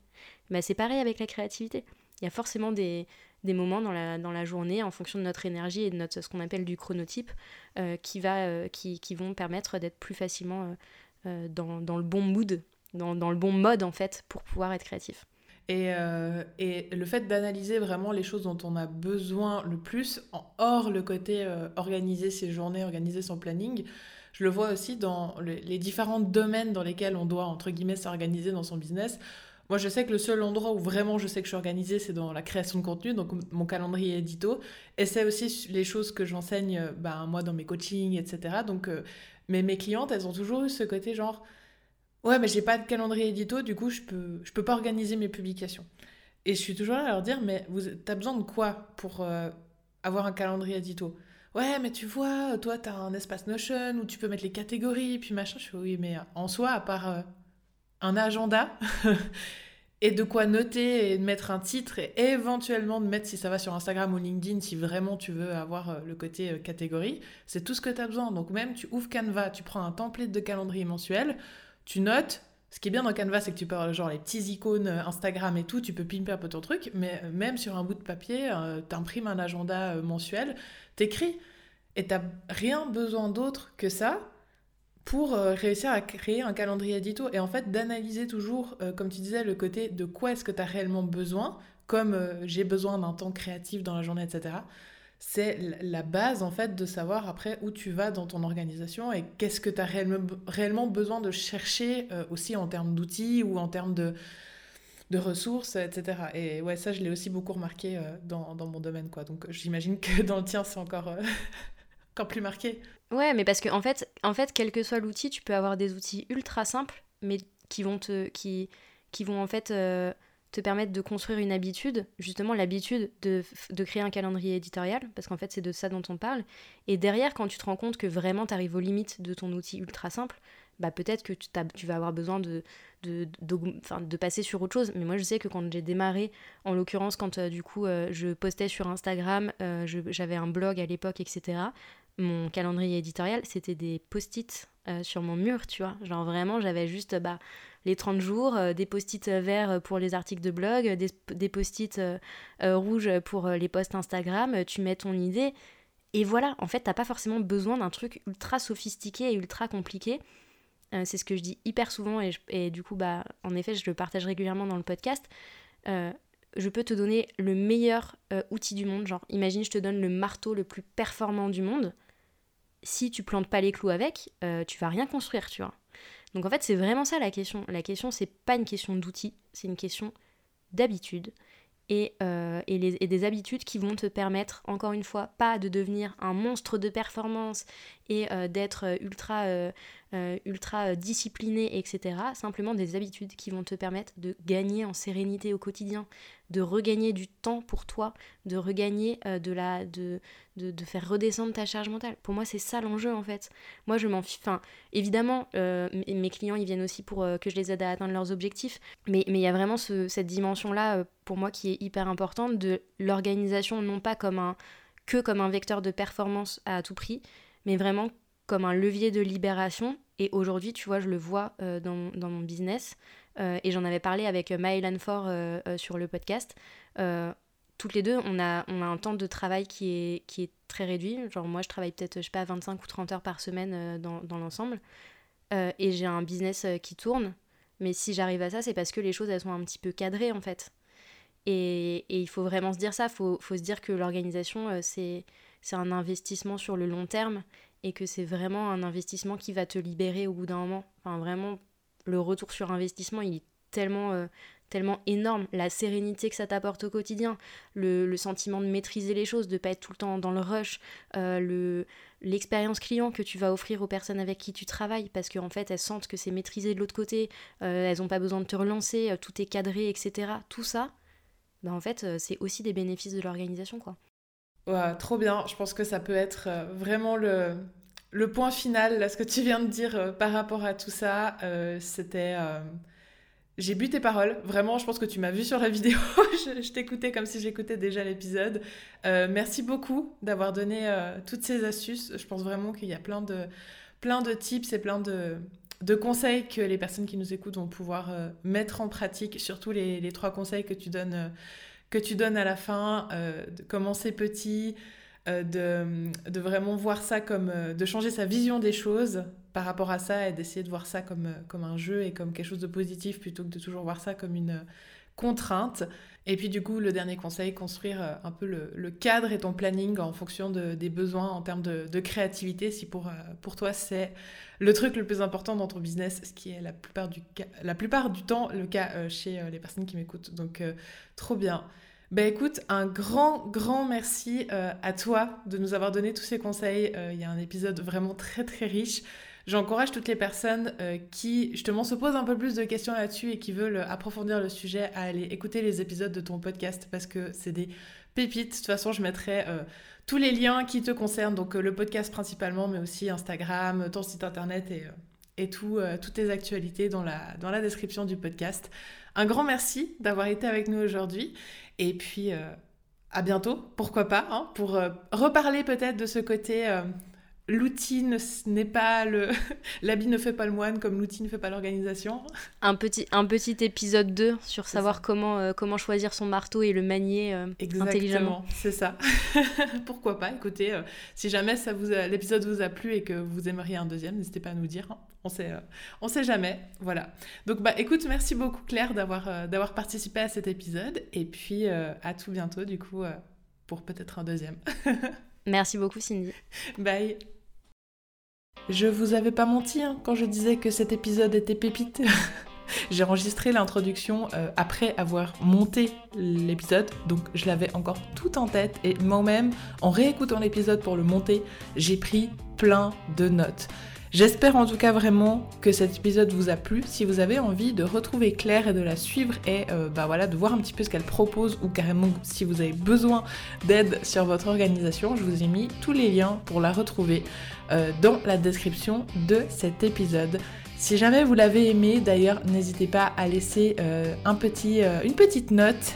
Bah, c'est pareil avec la créativité. Il y a forcément des, des moments dans la, dans la journée, en fonction de notre énergie et de notre, ce qu'on appelle du chronotype, euh, qui, va, euh, qui, qui vont permettre d'être plus facilement euh, dans, dans le bon mood, dans, dans le bon mode en fait, pour pouvoir être créatif. Et, et le fait d'analyser vraiment les choses dont on a besoin le plus, hors le côté organiser ses journées, organiser son planning, je le vois aussi dans le- les différents domaines dans lesquels on doit, entre guillemets, s'organiser dans son business. Moi, je sais que le seul endroit où vraiment je sais que je suis organisée, c'est dans la création de contenu, donc mon calendrier édito. Et c'est aussi les choses que j'enseigne, ben, moi, dans mes coachings, etc. Donc, euh, mais mes clientes, elles ont toujours eu ce côté genre, ouais, mais j'ai pas de calendrier édito, du coup, je peux, je peux pas organiser mes publications. Et je suis toujours là à leur dire, mais t'as besoin de quoi pour euh, avoir un calendrier édito? Ouais, mais tu vois, toi, t'as un espace Notion où tu peux mettre les catégories, puis machin. Je fais, oui, mais en soi, à part un agenda et de quoi noter et mettre un titre et éventuellement de mettre si ça va sur Instagram ou LinkedIn si vraiment tu veux avoir euh, le côté euh, catégorie, c'est tout ce que tu as besoin. Donc même tu ouvres Canva, tu prends un template de calendrier mensuel, tu notes. Ce qui est bien dans Canva, c'est que tu peux avoir genre les petits icônes euh, Instagram et tout, tu peux pimper un peu ton truc, mais même sur un bout de papier, t'imprimes un agenda mensuel, t'écris, et t'as rien besoin d'autre que ça pour euh, réussir à créer un calendrier édito et en fait d'analyser toujours, euh, comme tu disais, le côté de quoi est-ce que tu as réellement besoin, comme euh, j'ai besoin d'un temps créatif dans la journée, etc. C'est la base en fait de savoir après où tu vas dans ton organisation et qu'est-ce que tu as réellement, besoin de chercher aussi en termes d'outils ou en termes de, ressources, etc. Et ouais, ça je l'ai aussi beaucoup remarqué dans, mon domaine, quoi. Donc j'imagine que dans le tien c'est encore, encore plus marqué. Ouais, mais parce que en fait, en fait, quel que soit l'outil, tu peux avoir des outils ultra simples, mais qui vont te, qui, vont en fait euh, te permettre de construire une habitude, justement l'habitude de, de créer un calendrier éditorial, parce qu'en fait c'est de ça dont on parle. Et derrière, quand tu te rends compte que vraiment tu arrives aux limites de ton outil ultra simple, bah peut-être que tu, tu vas avoir besoin de, passer sur autre chose. Mais moi je sais que quand j'ai démarré, en l'occurrence quand euh, du coup euh, je postais sur Instagram, j'avais un blog à l'époque, etc. Mon calendrier éditorial, c'était des post-it sur mon mur, tu vois. Genre vraiment, j'avais juste bah, les 30 jours, des post-it verts pour les articles de blog, des, post-it rouges pour les posts Instagram. Tu mets ton idée. Et voilà, en fait, t'as pas forcément besoin d'un truc ultra sophistiqué et ultra compliqué. c'est ce que je dis hyper souvent et, du coup, bah, en effet, je le partage régulièrement dans le podcast je peux te donner le meilleur euh, outil du monde. Genre, imagine, je te donne le marteau le plus performant du monde. Si tu plantes pas les clous avec, euh, tu vas rien construire, tu vois. Donc en fait, c'est vraiment ça la question. La question, c'est pas une question d'outils, c'est une question d'habitude. Euh, et, des habitudes qui vont te permettre, encore une fois, pas de devenir un monstre de performance et d'être ultra euh, ultra euh, discipliné, etc. Simplement des habitudes qui vont te permettre de gagner en sérénité au quotidien, de regagner du temps pour toi, de regagner euh, de la. De, de, faire redescendre ta charge mentale. Pour moi, c'est ça l'enjeu en fait. Moi, je m'en fiche. Enfin, évidemment, mes clients, ils viennent aussi pour que je les aide à atteindre leurs objectifs. Mais il y a vraiment cette dimension-là, pour moi, qui est hyper importante de l'organisation, non pas comme un que comme un vecteur de performance à tout prix, mais vraiment comme un levier de libération et aujourd'hui, tu vois, je le vois euh, dans, dans, mon business. Euh, et j'en avais parlé avec Maëlan Fort euh, sur le podcast. toutes les deux, on a, on a un temps de travail qui est, qui est très réduit. Genre, moi, je travaille peut-être, je sais pas, 25 ou 30 heures par semaine dans, dans l'ensemble. et j'ai un business qui tourne. Mais si j'arrive à ça, c'est parce que les choses, elles sont un petit peu cadrées, en fait. Et, et il faut vraiment se dire ça. Il faut, faut, se dire que l'organisation, c'est un investissement sur le long terme et que c'est vraiment un investissement qui va te libérer au bout d'un moment. Enfin, vraiment, le retour sur investissement, il est tellement, euh, énorme. La sérénité que ça t'apporte au quotidien, le, sentiment de maîtriser les choses, de pas être tout le temps dans le rush, euh, le, l'expérience client que tu vas offrir aux personnes avec qui tu travailles, parce qu'en fait, elles sentent que c'est maîtrisé de l'autre côté, euh, elles n'ont pas besoin de te relancer, tout est cadré, etc. Tout ça, ben en fait, c'est aussi des bénéfices de l'organisation, quoi. Trop bien. Je pense que ça peut être euh, vraiment le, point final, là, ce que tu viens de dire euh, par rapport à tout ça. Euh, c'était. J'ai bu tes paroles. Vraiment, je pense que tu m'as vu sur la vidéo. je, t'écoutais comme si j'écoutais déjà l'épisode. merci beaucoup d'avoir donné toutes ces astuces. Je pense vraiment qu'il y a plein de, plein de tips et plein de, conseils que les personnes qui nous écoutent vont pouvoir mettre en pratique. Surtout les trois conseils que tu donnes que tu donnes à la fin, euh, de commencer petit, euh, de, de, vraiment voir ça comme... Euh, de changer sa vision des choses par rapport à ça et d'essayer de voir ça comme, comme un jeu et comme quelque chose de positif plutôt que de toujours voir ça comme une contrainte. Et puis du coup, le dernier conseil, construire un peu le, le cadre et ton planning en fonction de, des besoins en termes de, de créativité. Si pour, pour toi c'est le truc le plus important dans ton business, ce qui est la plupart du, temps le cas chez les personnes qui m'écoutent. Donc trop bien. Ben écoute, un grand, grand merci euh, à toi de nous avoir donné tous ces conseils. Euh, il y a un épisode vraiment très, très riche. J'encourage toutes les personnes euh, qui, justement, se posent un peu plus de questions là-dessus et qui veulent approfondir le sujet à aller écouter les épisodes de ton podcast parce que c'est des pépites. De toute façon, je mettrai tous les liens qui te concernent, donc le podcast principalement, mais aussi Instagram, ton site internet et, et tout, toutes tes actualités dans la, description du podcast. Un grand merci d'avoir été avec nous aujourd'hui. Et puis, euh, à bientôt, pourquoi pas, hein, pour euh, reparler peut-être de ce côté euh, l'outil n'est pas le l'habit ne fait pas le moine comme l'outil ne fait pas l'organisation. Un petit un petit épisode 2 sur savoir comment euh, comment choisir son marteau et le manier euh, intelligemment. C'est ça. Pourquoi pas? Écoutez, euh, si jamais ça vous l'épisode vous a plu et que vous aimeriez un deuxième, n'hésitez pas à nous dire. Hein. On sait on sait jamais. Voilà. Donc bah écoute, merci beaucoup Claire d'avoir d'avoir participé à cet épisode et puis à tout bientôt du coup pour peut-être un deuxième. Merci beaucoup Cindy. Bye. Je vous avais pas menti hein, quand je disais que cet épisode était pépite. J'ai enregistré l'introduction euh, après avoir monté l'épisode, donc je l'avais encore tout en tête et moi-même, en réécoutant l'épisode pour le monter, j'ai pris plein de notes. J'espère en tout cas vraiment que cet épisode vous a plu. Si vous avez envie de retrouver Claire et de la suivre et euh, bah voilà, de voir un petit peu ce qu'elle propose ou carrément si vous avez besoin d'aide sur votre organisation, je vous ai mis tous les liens pour la retrouver euh, dans la description de cet épisode. Si jamais vous l'avez aimé, d'ailleurs, n'hésitez pas à laisser euh, un petit, une petite note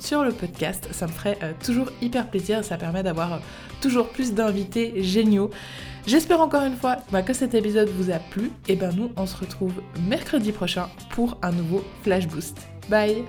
sur le podcast. Ça me ferait toujours hyper plaisir. Ça permet d'avoir toujours plus d'invités géniaux. J'espère encore une fois bah, que cet épisode vous a plu. Et ben nous, on se retrouve mercredi prochain pour un nouveau Flash Boost. Bye